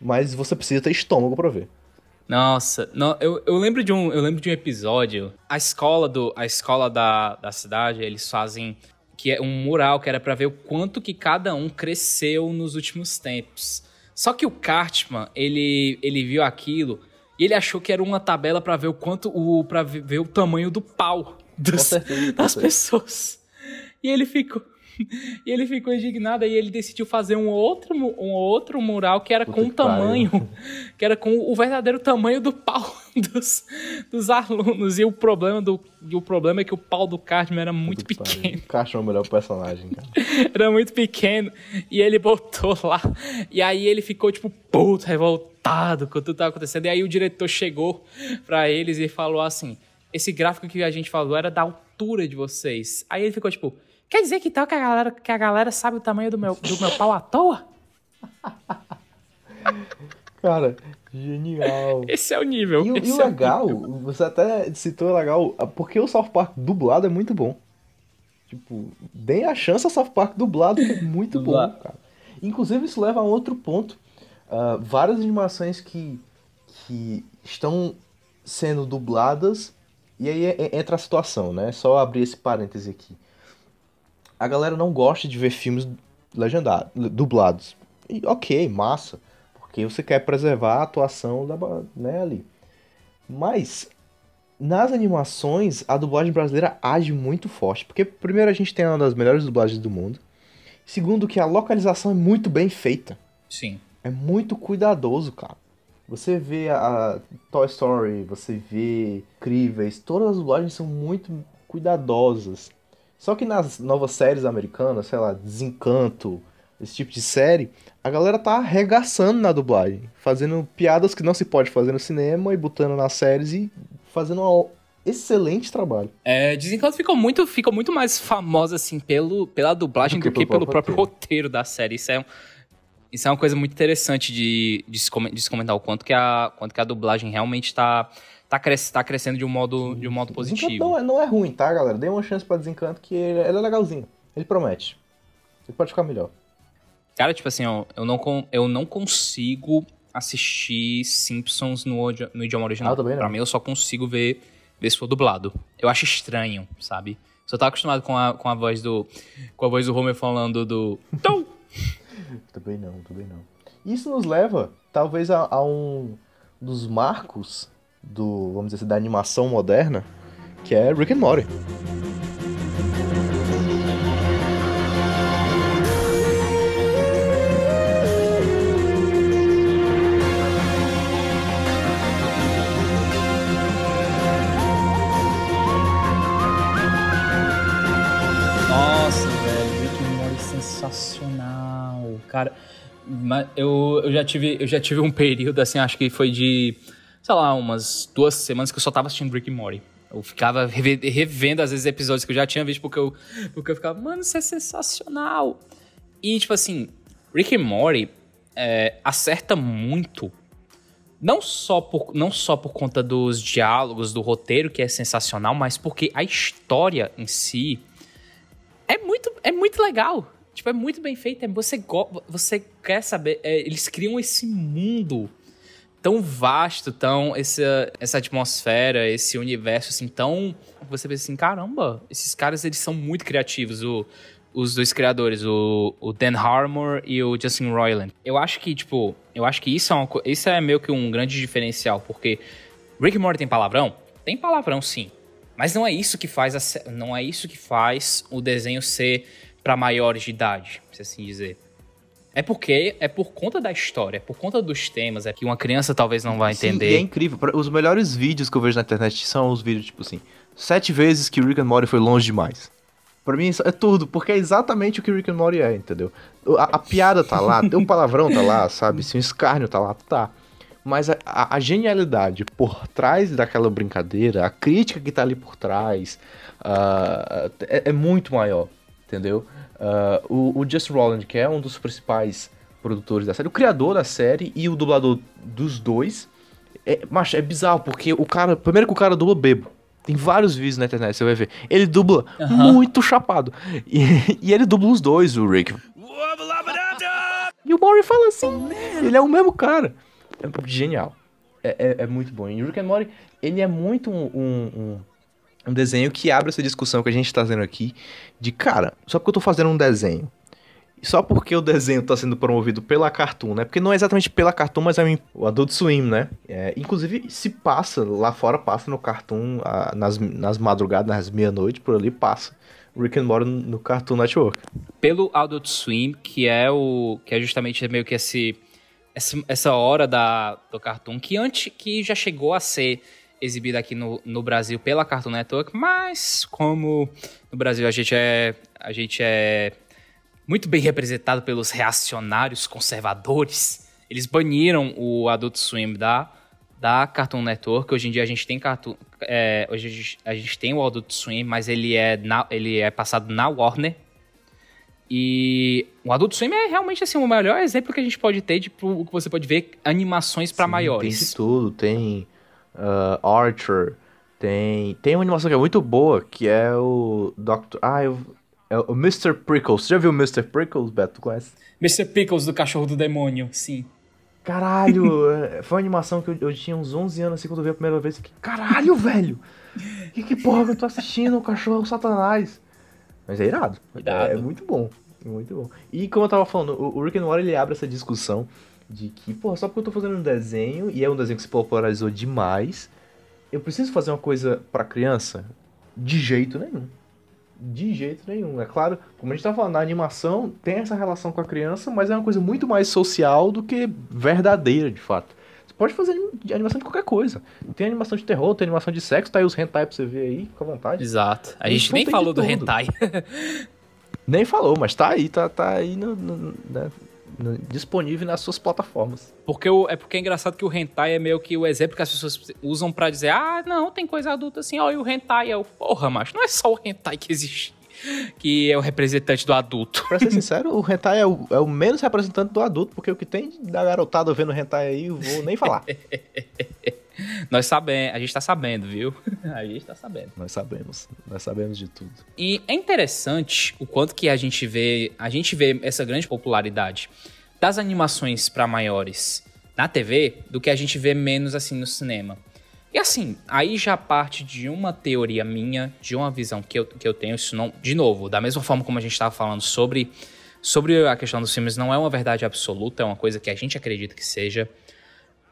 mas você precisa ter estômago pra ver. Nossa, não, eu, eu lembro de um, eu lembro de um episódio. A escola do, a escola da, da cidade, eles fazem que é um mural que era pra ver o quanto que cada um cresceu nos últimos tempos. Só que o Cartman, ele, ele viu aquilo e ele achou que era uma tabela pra ver o quanto o para ver o tamanho do pau dos, das pessoas. E ele ficou e ele ficou indignado e ele decidiu fazer um outro, um outro mural que era Puta com o pariu. tamanho, que era com o verdadeiro tamanho do pau dos, dos alunos. E o problema do e o problema é que o pau do Cartman era muito Puta que pequeno. pariu. Caixa é o melhor personagem, cara. Era muito pequeno. E ele botou lá. E aí ele ficou, tipo, puto, revoltado com tudo que tava acontecendo. E aí o diretor chegou pra eles e falou assim: esse gráfico que a gente falou era da altura de vocês. Aí ele ficou, tipo, quer dizer que tal que a galera, que a galera sabe o tamanho do meu, do meu pau à toa? Cara, genial. Esse é o nível. E, o- e o é legal, nível. você até citou legal, porque o South Park dublado é muito bom. Tipo, deem a chance ao South Park dublado, que é muito bom, cara. Inclusive, isso leva a outro ponto. Ah, várias animações que, que estão sendo dubladas, e aí é- é- entra a situação, né? Só abrir esse parêntese aqui. A galera não gosta de ver filmes legendados, dublados. E, ok, massa. Porque você quer preservar a atuação da, né, ali. Mas nas animações, a dublagem brasileira age muito forte. Porque, primeiro, a gente tem uma das melhores dublagens do mundo. Segundo, que a localização é muito bem feita. Sim. É muito cuidadoso, cara. Você vê a Toy Story, você vê Incríveis, todas as dublagens são muito cuidadosas. Só que nas novas séries americanas, sei lá, Desencanto, esse tipo de série, a galera tá arregaçando na dublagem, fazendo piadas que não se pode fazer no cinema e botando nas séries e fazendo um excelente trabalho. É, Desencanto ficou muito, ficou muito mais famosa, assim, pelo, pela dublagem Do do que que, pelo próprio próprio roteiro da série. Isso é um, Isso é uma coisa muito interessante de, de se comentar o quanto que a, quanto que a dublagem realmente tá, tá, cres, tá crescendo de um modo, de um modo positivo. Desencanto não é, não é ruim, tá, galera? Dê uma chance pra Desencanto que ele, ele é legalzinho. Ele promete. Ele pode ficar melhor. Cara, tipo assim, ó, eu não, eu não consigo assistir Simpsons no, no idioma original. Ah, também. Pra mim, eu só consigo ver, ver se for dublado. Eu acho estranho, sabe? Só tá acostumado com a, com a voz do. Com a voz do Homer falando do. Tom! Também não, também não. Isso nos leva, talvez, a, a um dos marcos do, vamos dizer assim, da animação moderna, que é Rick and Morty. Nossa, velho, Rick and Morty sensacional. Cara, mas eu, eu, já tive, eu já tive um período, assim, acho que foi de, sei lá, umas duas semanas que eu só tava assistindo Rick and Morty. Eu ficava reve- revendo, às vezes, episódios que eu já tinha visto, porque eu, porque eu ficava, mano, isso é sensacional. E, tipo assim, Rick and Morty é, acerta muito não só, por, não só por conta dos diálogos, do roteiro, que é sensacional, mas porque a história em si é muito, é muito legal. Tipo, é muito bem feito. É, você, você quer saber. é, eles criam esse mundo tão vasto, tão. Essa, essa atmosfera, esse universo assim, tão. Você pensa assim, caramba, esses caras eles são muito criativos. O, os dois criadores, o, o Dan Harmon e o Justin Roiland. Eu acho que, tipo, eu acho que isso é, uma, isso é meio que um grande diferencial, porque Rick Morty tem palavrão? Tem palavrão, sim. Mas não é isso que faz a não é isso que faz o desenho ser pra maiores de idade, se assim dizer. É porque é por conta da história, é por conta dos temas, é que uma criança talvez não vai Sim, entender. e é incrível. Os melhores vídeos que eu vejo na internet são os vídeos, tipo assim, sete vezes que Rick and Morty foi longe demais. Pra mim é tudo, porque é exatamente o que Rick and Morty é, entendeu? A, a piada tá lá, o palavrão tá lá, sabe? Se o escárnio tá lá, tá. Mas a, a- a genialidade por trás daquela brincadeira, a crítica que tá ali por trás, ah, é, é muito maior, entendeu? Ah, o, o Just Roland, que é um dos principais produtores da série, o criador da série e o dublador dos dois, é, macho, é bizarro, porque o cara. Primeiro que o cara dubla bebo. Tem vários vídeos na internet, você vai ver. Ele dubla muito chapado. E, e ele dubla os dois, o Rick. E o Maury fala assim, ele é o mesmo cara. É genial. É, é, é muito bom. E o Rick and Morty, ele é muito um, um, um- um desenho que abre essa discussão que a gente tá fazendo aqui. De, cara, só porque eu tô fazendo um desenho. Só porque o desenho tá sendo promovido pela Cartoon, né? Porque não é exatamente pela Cartoon, mas é o- Adult Swim, né? É, inclusive, se passa, lá fora passa no Cartoon, ah, nas, nas madrugadas, nas meia-noite, por ali passa. Rick and Morty no Cartoon Network. pelo Adult Swim, que é o que é justamente meio que esse, essa, essa hora da, do Cartoon, que antes que já chegou a ser exibida aqui no, no Brasil pela Cartoon Network, mas como no Brasil a gente é a gente é muito bem representado pelos reacionários conservadores, eles baniram o Adult Swim da da Cartoon Network. Hoje em dia a gente tem Cartoon, é, hoje a gente, a gente tem o Adult Swim, mas ele é na, ele é passado na Warner. E o Adult Swim é realmente assim o melhor exemplo que a gente pode ter de pro- que você pode ver animações Sim, maiores. Tem de tudo, tem ah, Archer, tem tem uma animação que é muito boa, que é o Dr. Ah, eu, é o Mr. Prickles. Você já viu o Mr. Prickles, Beto? Conhece? Mr. Pickles do cachorro do demônio, sim. Caralho, é, foi uma animação que eu, eu tinha uns 11 anos assim quando eu vi a primeira vez. Que, caralho, velho! Que, que porra que eu tô assistindo? O cachorro satanás. Mas é irado. Irado. É, é muito bom. é Muito bom. E como eu tava falando, o, o Rick and Morty ele abre essa discussão de que, porra, só porque eu tô fazendo um desenho, e é um desenho que se popularizou demais, eu preciso fazer uma coisa pra criança? De jeito nenhum. De jeito nenhum. É claro, como a gente tá falando, na animação tem essa relação com a criança, mas é uma coisa muito mais social do que verdadeira, de fato. Você pode fazer animação de qualquer coisa. Tem animação de terror, tem animação de sexo, tá aí os hentai pra você ver aí, fica à vontade. Exato. A gente nem falou do hentai. Nem falou, mas tá aí, tá, tá aí no- no- né, no- disponível nas suas plataformas. Porque o, é porque é engraçado que o hentai é meio que o exemplo que as pessoas usam pra dizer: "Ah, não, tem coisa adulta assim, ó, e o hentai é o porra, macho, não é só o hentai que existe. que é o representante do adulto. Pra ser sincero, o hentai é o, é o menos representante do adulto, porque o que tem da garotada vendo hentai aí, eu vou nem falar. Nós sabemos, a gente tá sabendo, viu? A gente tá sabendo. nós sabemos, nós sabemos de tudo. E é interessante o quanto que a gente vê, a gente vê essa grande popularidade das animações para maiores na TV do que a gente vê menos assim no cinema. E assim, aí já parte de uma teoria minha, de uma visão que eu, que eu tenho, isso não, de novo, da mesma forma como a gente estava falando sobre sobre a questão dos filmes, não é uma verdade absoluta, é uma coisa que a gente acredita que seja.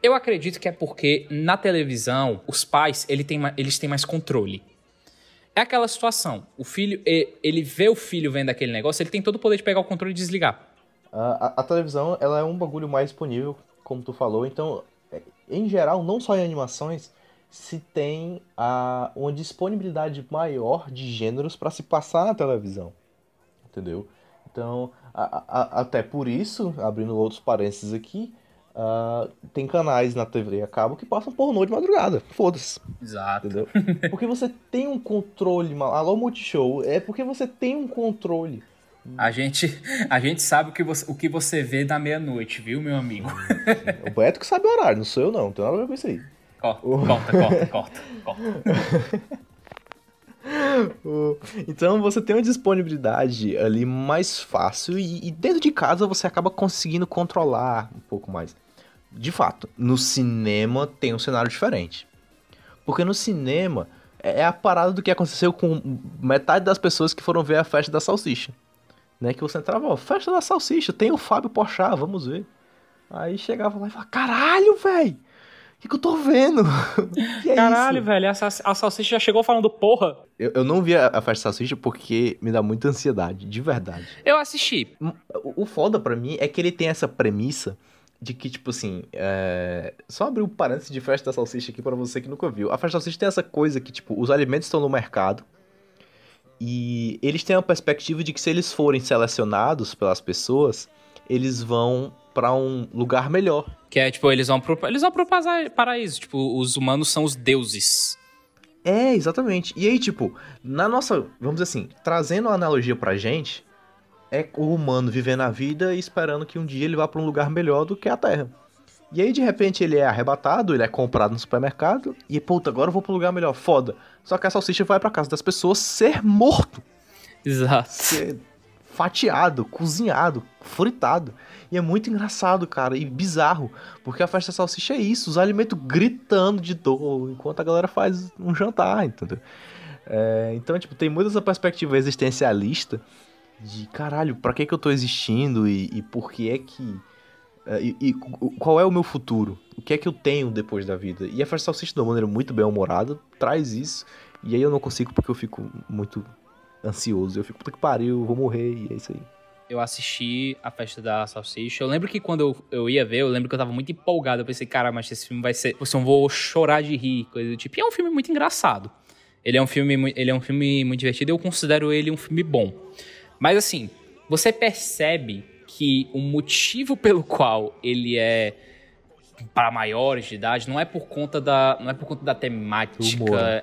Eu acredito que é porque na televisão, os pais, ele tem, eles têm mais controle. É aquela situação, o filho, ele vê o filho vendo aquele negócio, ele tem todo o poder de pegar o controle e desligar. A, a, televisão, ela é um bagulho mais disponível, como tu falou, então, é, em geral, não só em animações, se tem a, uma disponibilidade maior de gêneros para se passar na televisão, entendeu? Então, a, até por isso, abrindo outros parênteses aqui, Uh, tem canais na TV a cabo que passam pornô de madrugada. Foda-se. Exato. Entendeu? Porque você tem um controle. Alô, Multishow. É porque você tem um controle. A gente, a gente sabe o que você, o que você vê da meia-noite, viu, meu amigo? o Beto que sabe o horário, não sou eu não. Não tem nada a ver com isso aí. Corta, corta, corta, corta, corta. Então você tem uma disponibilidade ali mais fácil e, e, dentro de casa você acaba conseguindo controlar um pouco mais. De fato, no cinema tem um cenário diferente. Porque no cinema é, é a parada do que aconteceu com metade das pessoas que foram ver a festa da salsicha. Né? Que você entrava, ó, festa da salsicha, tem o Fábio Pochá, vamos ver. Aí chegava lá e falava, caralho, velho! O que, que, eu tô vendo? que é Caralho, isso? velho, a, a, salsicha já chegou falando porra. Eu, eu não vi a, a festa salsicha porque me dá muita ansiedade, de verdade. Eu assisti. O, o foda pra mim é que ele tem essa premissa de que, tipo assim, é... só abrir um parênteses de festa da salsicha aqui para você que nunca viu. A festa da salsicha tem essa coisa que, tipo, os alimentos estão no mercado e eles têm a perspectiva de que se eles forem selecionados pelas pessoas, eles vão para um lugar melhor. Que é, tipo, eles vão pro, eles vão pro paraíso. Tipo, os humanos são os deuses. É, exatamente. E aí, tipo, na nossa, vamos dizer assim, trazendo a analogia pra gente, é o humano vivendo a vida e esperando que um dia ele vá para um lugar melhor do que a Terra. E aí, de repente, ele é arrebatado, ele é comprado no supermercado, e puta, agora eu vou para um lugar melhor, foda. Só que a salsicha vai para casa das pessoas ser morto. Exato. Ser fatiado, cozinhado, fritado. E é muito engraçado, cara, e bizarro, porque a festa salsicha é isso, os alimentos gritando de dor, enquanto a galera faz um jantar, entendeu? É, então, tipo, tem muita essa perspectiva existencialista de caralho, pra que que eu tô existindo e, e por que é que... É, e, e, qual é o meu futuro? O que é que eu tenho depois da vida? E a festa salsicha, de uma maneira muito bem humorada, traz isso. E aí eu não consigo porque eu fico muito ansioso. Eu fico, puta que pariu, vou morrer, e é isso aí eu assisti a festa da salsicha. Eu lembro que quando eu, eu ia ver, eu lembro que eu tava muito empolgado. Eu pensei, cara, mas esse filme vai ser. Você não vou chorar de rir, coisa do tipo. E é um filme muito engraçado. Ele é um filme, ele é um filme muito divertido. Eu considero ele um filme bom. Mas assim, você percebe que o motivo pelo qual ele é para maiores de idade não é por conta da não é por conta da temática.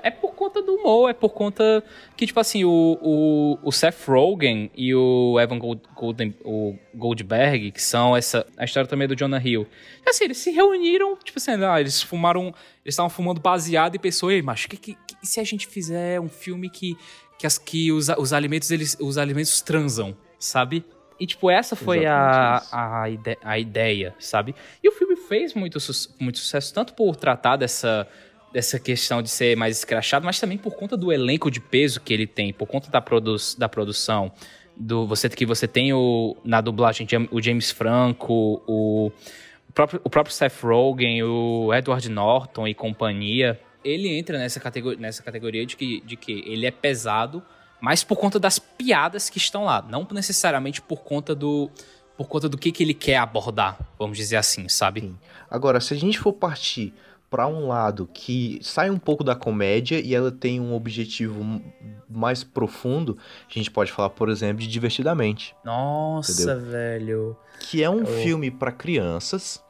É por conta do humor é por conta que tipo assim o, o, o Seth Rogen e o Evan Gold, Golden, o Goldberg que são essa a história também do Jonah Hill. Assim eles se reuniram tipo assim ah, eles fumaram eles estavam fumando baseado e pensou ei mas que, que, que, se a gente fizer um filme que que, as, que os, os alimentos eles os alimentos transam sabe e, tipo, essa foi a, a, ide a ideia, sabe? E o filme fez muito, su muito sucesso, tanto por tratar dessa, dessa questão de ser mais escrachado, mas também por conta do elenco de peso que ele tem, por conta da, produ da produção. Do, você que você tem o, na dublagem o James Franco, o, o, próprio, o próprio Seth Rogen, o Edward Norton e companhia. Ele entra nessa categoria, nessa categoria de que, de que ele é pesado, mas por conta das piadas que estão lá, não necessariamente por conta do por conta do que, que ele quer abordar, vamos dizer assim, sabe? Sim. Agora, se a gente for partir para um lado que sai um pouco da comédia e ela tem um objetivo mais profundo, a gente pode falar, por exemplo, de Divertidamente. Nossa, entendeu? velho. Que é um eu... filme para crianças,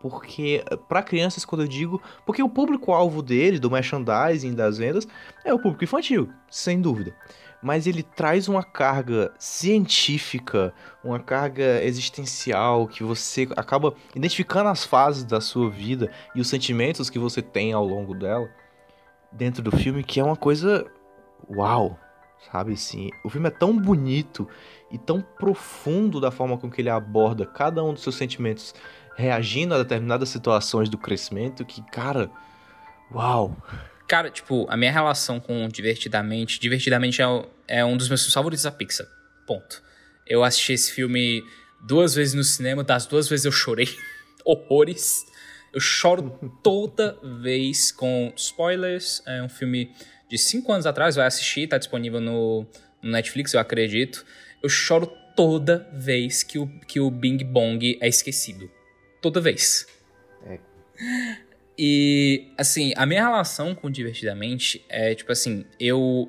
porque para crianças quando eu digo, porque o público alvo dele, do merchandising, das vendas, é o público infantil, sem dúvida. mas ele traz uma carga científica, uma carga existencial que você acaba identificando as fases da sua vida e os sentimentos que você tem ao longo dela dentro do filme, que é uma coisa uau, sabe assim? O filme é tão bonito e tão profundo da forma com que ele aborda cada um dos seus sentimentos reagindo a determinadas situações do crescimento que, cara, uau. Cara, tipo, a minha relação com Divertidamente. Divertidamente é, é um dos meus favoritos da Pixar. Ponto. Eu assisti esse filme duas vezes no cinema, das duas vezes eu chorei horrores. Eu choro toda vez com spoilers. É um filme de cinco anos atrás, vai assistir, tá disponível no, no Netflix, eu acredito. Eu choro toda vez que o, que o Bing Bong é esquecido. Toda vez. É. E, assim, a minha relação com Divertidamente é, tipo assim, eu.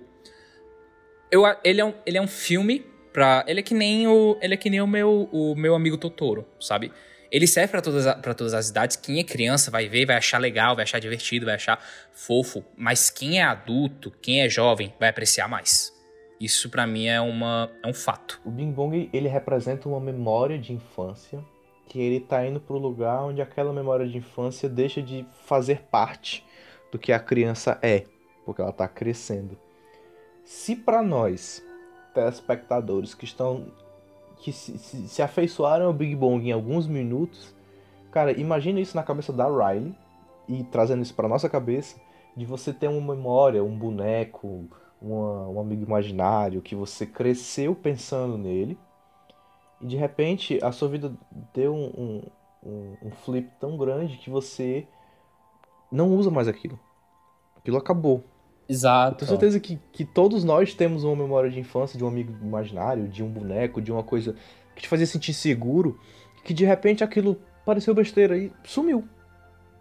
eu ele, é um, ele é um filme pra. Ele é que nem o. Ele é que nem o meu, o meu amigo Totoro, sabe? Ele serve para todas, pra todas as idades. Quem é criança vai ver, vai achar legal, vai achar divertido, vai achar fofo. Mas quem é adulto, quem é jovem, vai apreciar mais. Isso para mim é, uma, é um fato. O Bing Bong, ele representa uma memória de infância que ele tá indo pro lugar onde aquela memória de infância deixa de fazer parte do que a criança é, porque ela tá crescendo. Se para nós, telespectadores que estão que se, se, se afeiçoaram ao Big Bang em alguns minutos, cara, imagina isso na cabeça da Riley e trazendo isso para nossa cabeça de você ter uma memória, um boneco, uma, um amigo imaginário que você cresceu pensando nele e de repente a sua vida deu um, um, um flip tão grande que você não usa mais aquilo. Aquilo acabou. Exato. tenho certeza que, que todos nós temos uma memória de infância de um amigo imaginário, de um boneco, de uma coisa que te fazia sentir seguro, que de repente aquilo pareceu besteira e sumiu.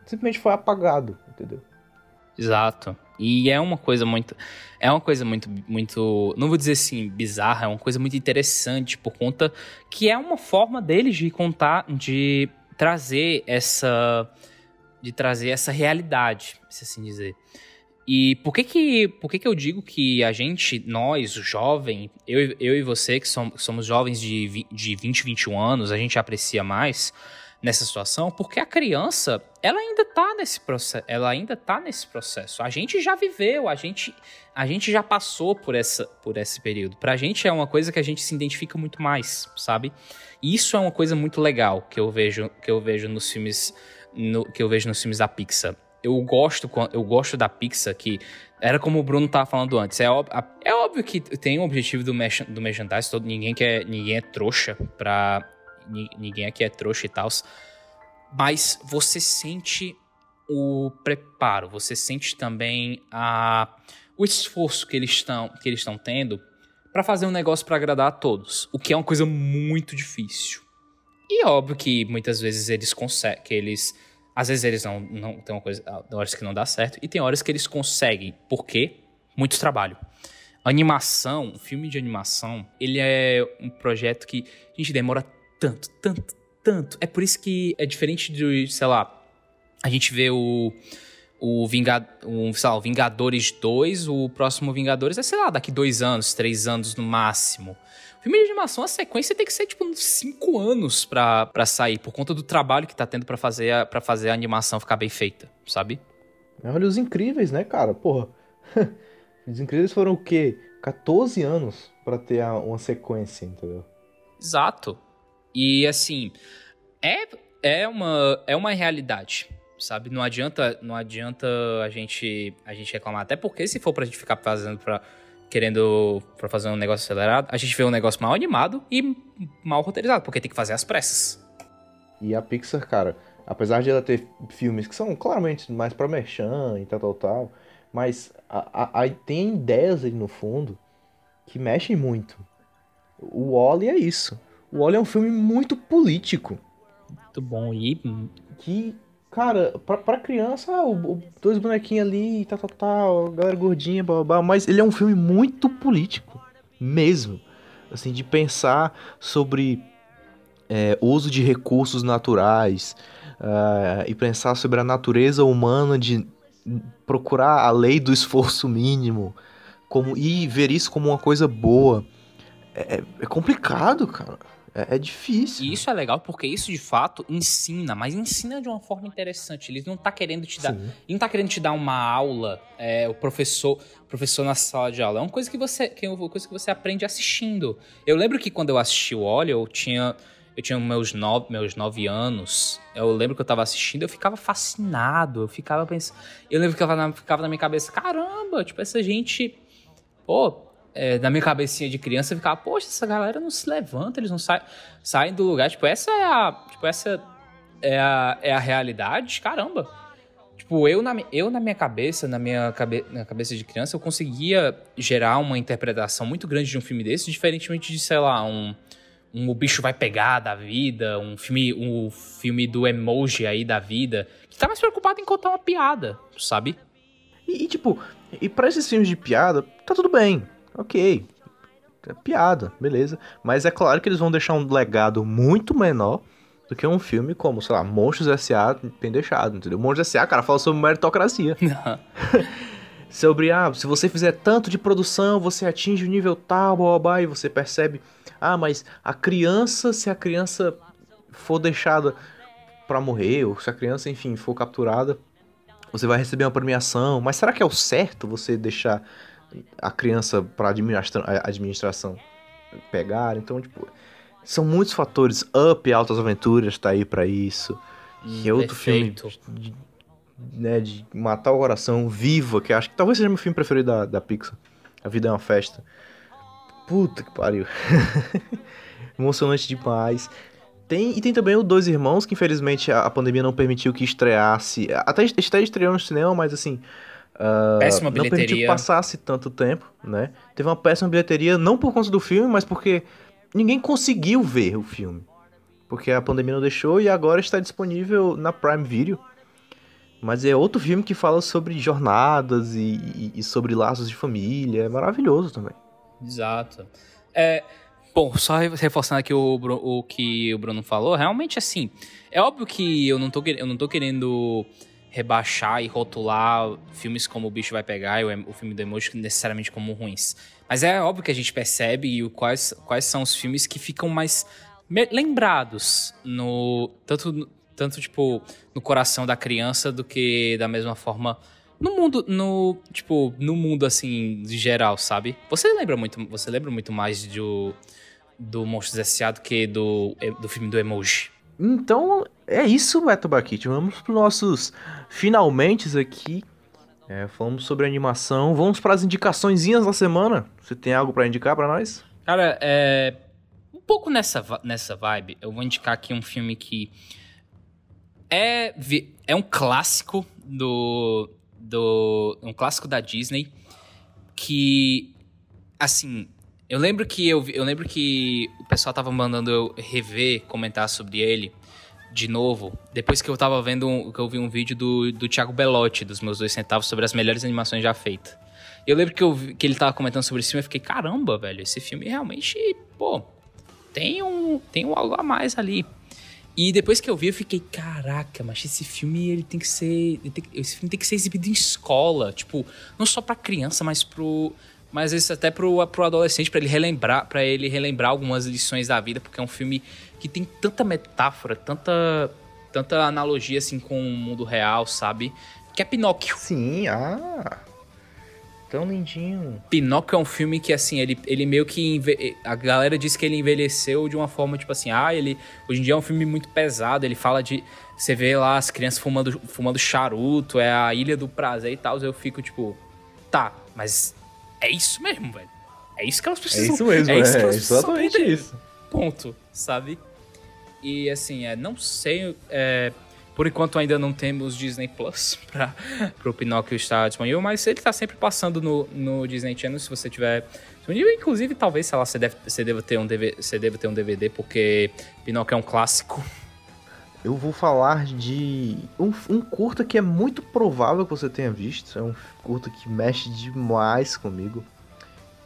Simplesmente foi apagado, entendeu? Exato. E é uma coisa muito. É uma coisa muito, muito. Não vou dizer assim, bizarra, é uma coisa muito interessante, por conta que é uma forma deles de contar, de trazer essa. De trazer essa realidade, se assim dizer. E por que que, por que que eu digo que a gente, nós, jovem, eu, eu e você, que somos, somos jovens de, de 20, 21 anos, a gente aprecia mais nessa situação, porque a criança, ela ainda tá nesse processo, ela ainda tá nesse processo. A gente já viveu, a gente a gente já passou por essa por esse período. Pra gente é uma coisa que a gente se identifica muito mais, sabe? E isso é uma coisa muito legal que eu vejo que eu vejo nos filmes no, que eu vejo nos filmes da Pixar. Eu gosto eu gosto da Pixar que era como o Bruno tava falando antes. É óbvio, é óbvio que tem um objetivo do, do merchandise, todo, ninguém, quer, ninguém é trouxa pra ninguém aqui é trouxa e tal. Mas você sente o preparo, você sente também a, o esforço que eles estão que eles estão tendo para fazer um negócio para agradar a todos, o que é uma coisa muito difícil. E é óbvio que muitas vezes eles conseguem, que eles às vezes eles não não tem uma coisa, horas que não dá certo e tem horas que eles conseguem. Por quê? Muito trabalho. Animação, filme de animação, ele é um projeto que a gente demora tanto, tanto, tanto. É por isso que é diferente de, sei lá, a gente vê o o, Vingad, o, sei lá, o Vingadores 2, o próximo Vingadores é, sei lá, daqui dois anos, três anos no máximo. O filme de animação, a sequência tem que ser, tipo, cinco anos pra, pra sair, por conta do trabalho que tá tendo pra fazer, a, pra fazer a animação ficar bem feita, sabe? Olha os incríveis, né, cara? Porra. os incríveis foram o quê? 14 anos para ter uma sequência, entendeu? Exato. E assim, é, é, uma, é uma realidade, sabe? Não adianta, não adianta a gente a gente reclamar, até porque se for pra gente ficar fazendo para querendo para fazer um negócio acelerado, a gente vê um negócio mal animado e mal roteirizado, porque tem que fazer as pressas. E a Pixar, cara, apesar de ela ter filmes que são claramente mais pra merchan e tal, tal, tal, mas a, a, a, tem ideias aí no fundo que mexem muito. O Wally é isso. O Wally é um filme muito político. Muito bom. E. Que, cara, pra, pra criança, o, o, dois bonequinhos ali, tal, tal, tal, galera gordinha, blá, mas ele é um filme muito político. Mesmo. Assim, de pensar sobre é, uso de recursos naturais uh, e pensar sobre a natureza humana de procurar a lei do esforço mínimo, como e ver isso como uma coisa boa é, é- é complicado, cara. É, é difícil. E isso é legal porque isso de fato ensina, mas ensina de uma forma interessante. Ele não tá querendo te dar. Sim. Ele não tá querendo te dar uma aula, é, o professor, professor na sala de aula. É uma coisa que você, que é uma coisa que você aprende assistindo. Eu lembro que quando eu assisti o Olho, eu tinha, eu tinha meus nove, meus nove anos. Eu lembro que eu tava assistindo, eu ficava fascinado. Eu ficava pensando. Eu lembro que ficava na, ficava na minha cabeça, caramba, tipo, essa gente. Pô, é, na minha cabecinha de criança, eu ficava, poxa, essa galera não se levanta, eles não saem, saem do lugar. Tipo, essa é a. Tipo, essa é a, é a realidade, caramba. Tipo, eu na, eu na minha cabeça, na minha cabe, na cabeça de criança, eu conseguia gerar uma interpretação muito grande de um filme desse, diferentemente de, sei lá, um, um O Bicho Vai Pegar da vida, um filme, um filme do emoji aí da vida, que tá mais preocupado em contar uma piada, sabe? E, e, tipo, e pra esses filmes de piada, tá tudo bem. Ok. É piada, beleza. Mas é claro que eles vão deixar um legado muito menor do que um filme como, sei lá, Monstros S.A. bem deixado, entendeu? Monstros S.A., cara, fala sobre meritocracia. sobre, ah, se você fizer tanto de produção, você atinge o nível tal, blá, blá, blá, e você percebe, ah, mas a criança, se a criança for deixada pra morrer, ou se a criança, enfim, for capturada, você vai receber uma premiação. Mas será que é o certo você deixar a criança pra administra administração pegar? Então, tipo, são muitos fatores. Up, Altas Aventuras tá aí pra isso. Que é outro Perfeito. filme de, né, de matar o coração. Viva, que acho que talvez seja meu filme preferido da, da Pixar. A Vida é uma Festa. Puta que pariu. Emocionante demais. Tem, e tem também o Dois Irmãos, que infelizmente a, a pandemia não permitiu que estreasse. Até está estreando no cinema, mas assim. Ah, Péssima Não permitiu que bilheteria. passasse tanto tempo, né? Teve uma péssima bilheteria, não por conta do filme, mas porque ninguém conseguiu ver o filme. Porque a pandemia não deixou e agora está disponível na Prime Video. Mas é outro filme que fala sobre jornadas e, e- e sobre laços de família. É maravilhoso também. Exato. É, bom, só reforçando aqui o, o que o Bruno falou, realmente assim, é óbvio que eu não tô, eu não tô querendo rebaixar e rotular filmes como O Bicho Vai Pegar e o, filme do Emoji necessariamente como ruins. Mas é óbvio que a gente percebe o quais, quais são os filmes que ficam mais lembrados no tanto tanto tipo no coração da criança do que da mesma forma no mundo no tipo no mundo assim de geral sabe você lembra muito você lembra muito mais do do Monstros S.A. do que do do filme do emoji Então, é isso, Beto Baquite. Vamos para os nossos finalmente aqui. É, falamos sobre animação. Vamos para as indicaçõezinhas da semana. Você tem algo para indicar para nós? Cara, é. Um pouco nessa, nessa vibe, eu vou indicar aqui um filme que é, é um clássico do. do. um clássico da Disney. Que. Assim. Eu lembro que eu, eu lembro que o pessoal tava mandando eu rever, comentar sobre ele de novo, depois que eu tava vendo que eu vi um vídeo do, do Thiago Belotti, dos meus dois centavos, sobre as melhores animações já feitas. Eu lembro que, eu que ele tava comentando sobre esse filme e fiquei, caramba, velho, esse filme realmente, pô, tem um, tem um algo a mais ali. E depois que eu vi, eu fiquei, caraca, mas esse filme ele tem que ser. tem esse filme tem que ser exibido em escola. Tipo, não só pra criança, mas pro. Mas às até pro, pro adolescente, pra ele relembrar, para ele relembrar algumas lições da vida, porque é um filme que tem tanta metáfora, tanta. tanta analogia assim com o mundo real, sabe? Que é Pinóquio. Sim, ah. Tão lindinho. Pinóquio é um filme que, assim, ele, ele meio que. enve- A galera diz que ele envelheceu de uma forma, tipo assim, ah, ele. Hoje em dia é um filme muito pesado. Ele fala de. Você vê lá as crianças fumando, fumando charuto, é a ilha do prazer e tal. Eu fico, tipo, tá, mas é isso mesmo, velho. É isso que elas É precisam. isso mesmo, é é, isso que elas precisam exatamente aprender. isso. Ponto, sabe? E assim, é, não sei. é, por enquanto ainda não temos Disney Plus para o Pinóquio estar disponível, mas ele tá sempre passando no, no Disney Channel se você tiver disponível. Inclusive, talvez, sei lá, você, deve, você, deva ter um DVD, você deva ter um DVD, porque Pinóquio é um clássico. Eu vou falar de um, um curta que é muito provável que você tenha visto. É um curta que mexe demais comigo.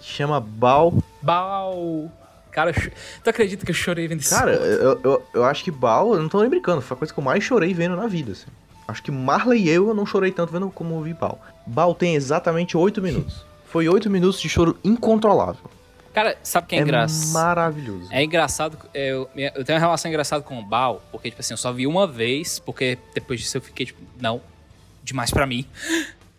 Chama Bal. Bau! Cara, cho- tu acredita que eu chorei vendo esse Cara, eu, eu, eu acho que Bal, eu não tô nem brincando, foi a coisa que eu mais chorei vendo na vida. assim. Acho que Marley e eu, eu não chorei tanto vendo como eu vi Bal. Bal tem exatamente 8 minutos. Foi oito minutos de choro incontrolável. Cara, sabe o que é, engraçado? maravilhoso. É engraçado, eu, eu tenho uma relação engraçada com o Bal, porque, tipo assim, eu só vi uma vez, porque depois disso eu fiquei, tipo, não, demais pra mim.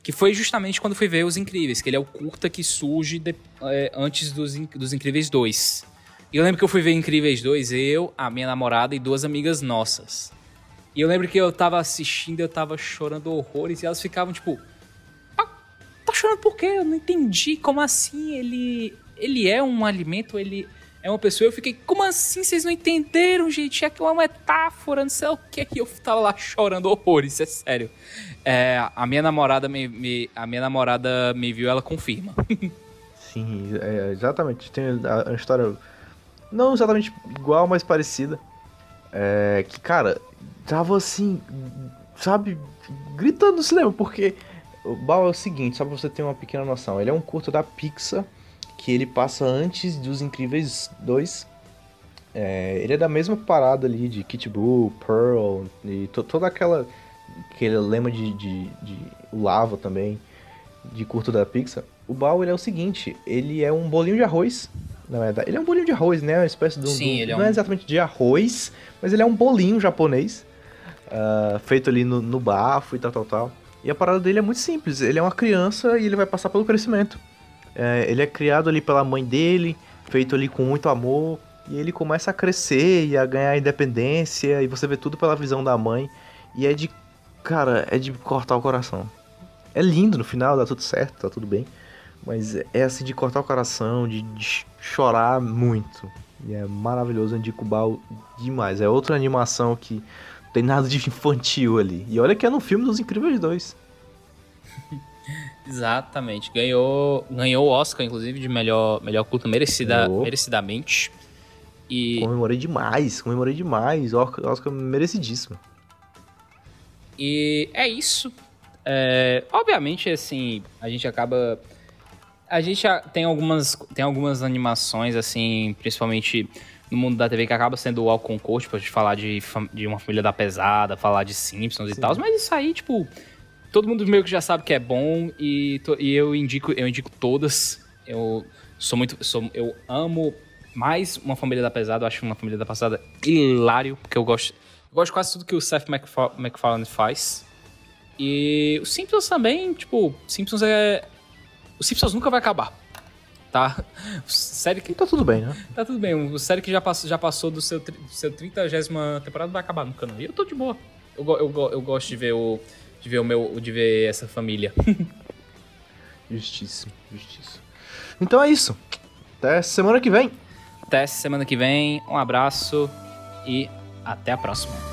Que foi justamente quando fui ver Os Incríveis, que ele é o curta que surge de, é, antes dos, dos Incríveis 2. E eu lembro que eu fui ver Incríveis 2, eu, a minha namorada e duas amigas nossas. E eu lembro que eu tava assistindo, eu tava chorando horrores, e elas ficavam, tipo, ah, tá chorando por quê? Eu não entendi, como assim? Ele ele é um alimento, ele é uma pessoa. Eu fiquei, como assim? Vocês não entenderam, gente? É que é uma metáfora, não sei o que. E eu tava lá chorando horrores, é sério. É, a minha namorada me, me, a minha namorada me viu, ela confirma. Sim, é, exatamente. Tem a, história não exatamente igual, mas parecida. É, que, cara, tava assim, sabe, gritando no cinema, porque o Bal é o seguinte, só pra você ter uma pequena noção. Ele é um curto da Pixar que ele passa antes dos Incríveis 2. É, ele é da mesma parada ali de Kit Buu, Pearl e to, toda aquela aquele lema de, de, de, lava também de curto da Pixar. O Bao ele é o seguinte, ele é um bolinho de arroz, na verdade. Ele é um bolinho de arroz, né? Uma espécie de um, Sim, ele é não um... é exatamente de arroz, mas ele é um bolinho japonês uh, feito ali no, no bafo e tal, tal, tal. E a parada dele é muito simples. Ele é uma criança e ele vai passar pelo crescimento. É, ele é criado ali pela mãe dele, feito ali com muito amor, e ele começa a crescer e a ganhar independência, e você vê tudo pela visão da mãe, e é de. Cara, é de cortar o coração. É lindo no final, dá tudo certo, tá tudo bem. Mas é assim de cortar o coração, de, de chorar muito. E é maravilhoso, indico o Bal demais. É outra animação que tem nada de infantil ali. E olha que é no filme dos Incríveis 2. Exatamente. Ganhou, ganhou o Oscar, inclusive, de melhor, melhor culto merecida, merecidamente. E... Comemorei demais, comemorei demais. Oscar, Oscar merecidíssimo. E é isso. É, obviamente, assim, a gente acaba. A gente tem algumas, tem algumas animações, assim, principalmente no mundo da TV, que acaba sendo o concurso, tipo, a gente falar de, de uma família da pesada, falar de Simpsons Sim. e tal, mas isso aí, tipo, todo mundo meio que já sabe que é bom e, e eu indico eu indico todas. Eu sou muito sou, eu amo mais uma família da pesada, eu acho uma família da pesada hilário, porque eu gosto eu gosto quase tudo que o Seth MacFarlane faz. E os Simpsons também, tipo, Simpsons é os Simpsons nunca vai acabar. Tá? Série que. Tá tudo bem, né? Tá tudo bem. O série que já passou, já passou do seu, do seu 30 temporada vai acabar nunca, não. E eu tô de boa. Eu, eu, eu gosto de ver o de ver o meu, de ver essa família. justíssimo, justíssimo. Então é isso. Até semana que vem. Até semana que vem. Um abraço e até a próxima.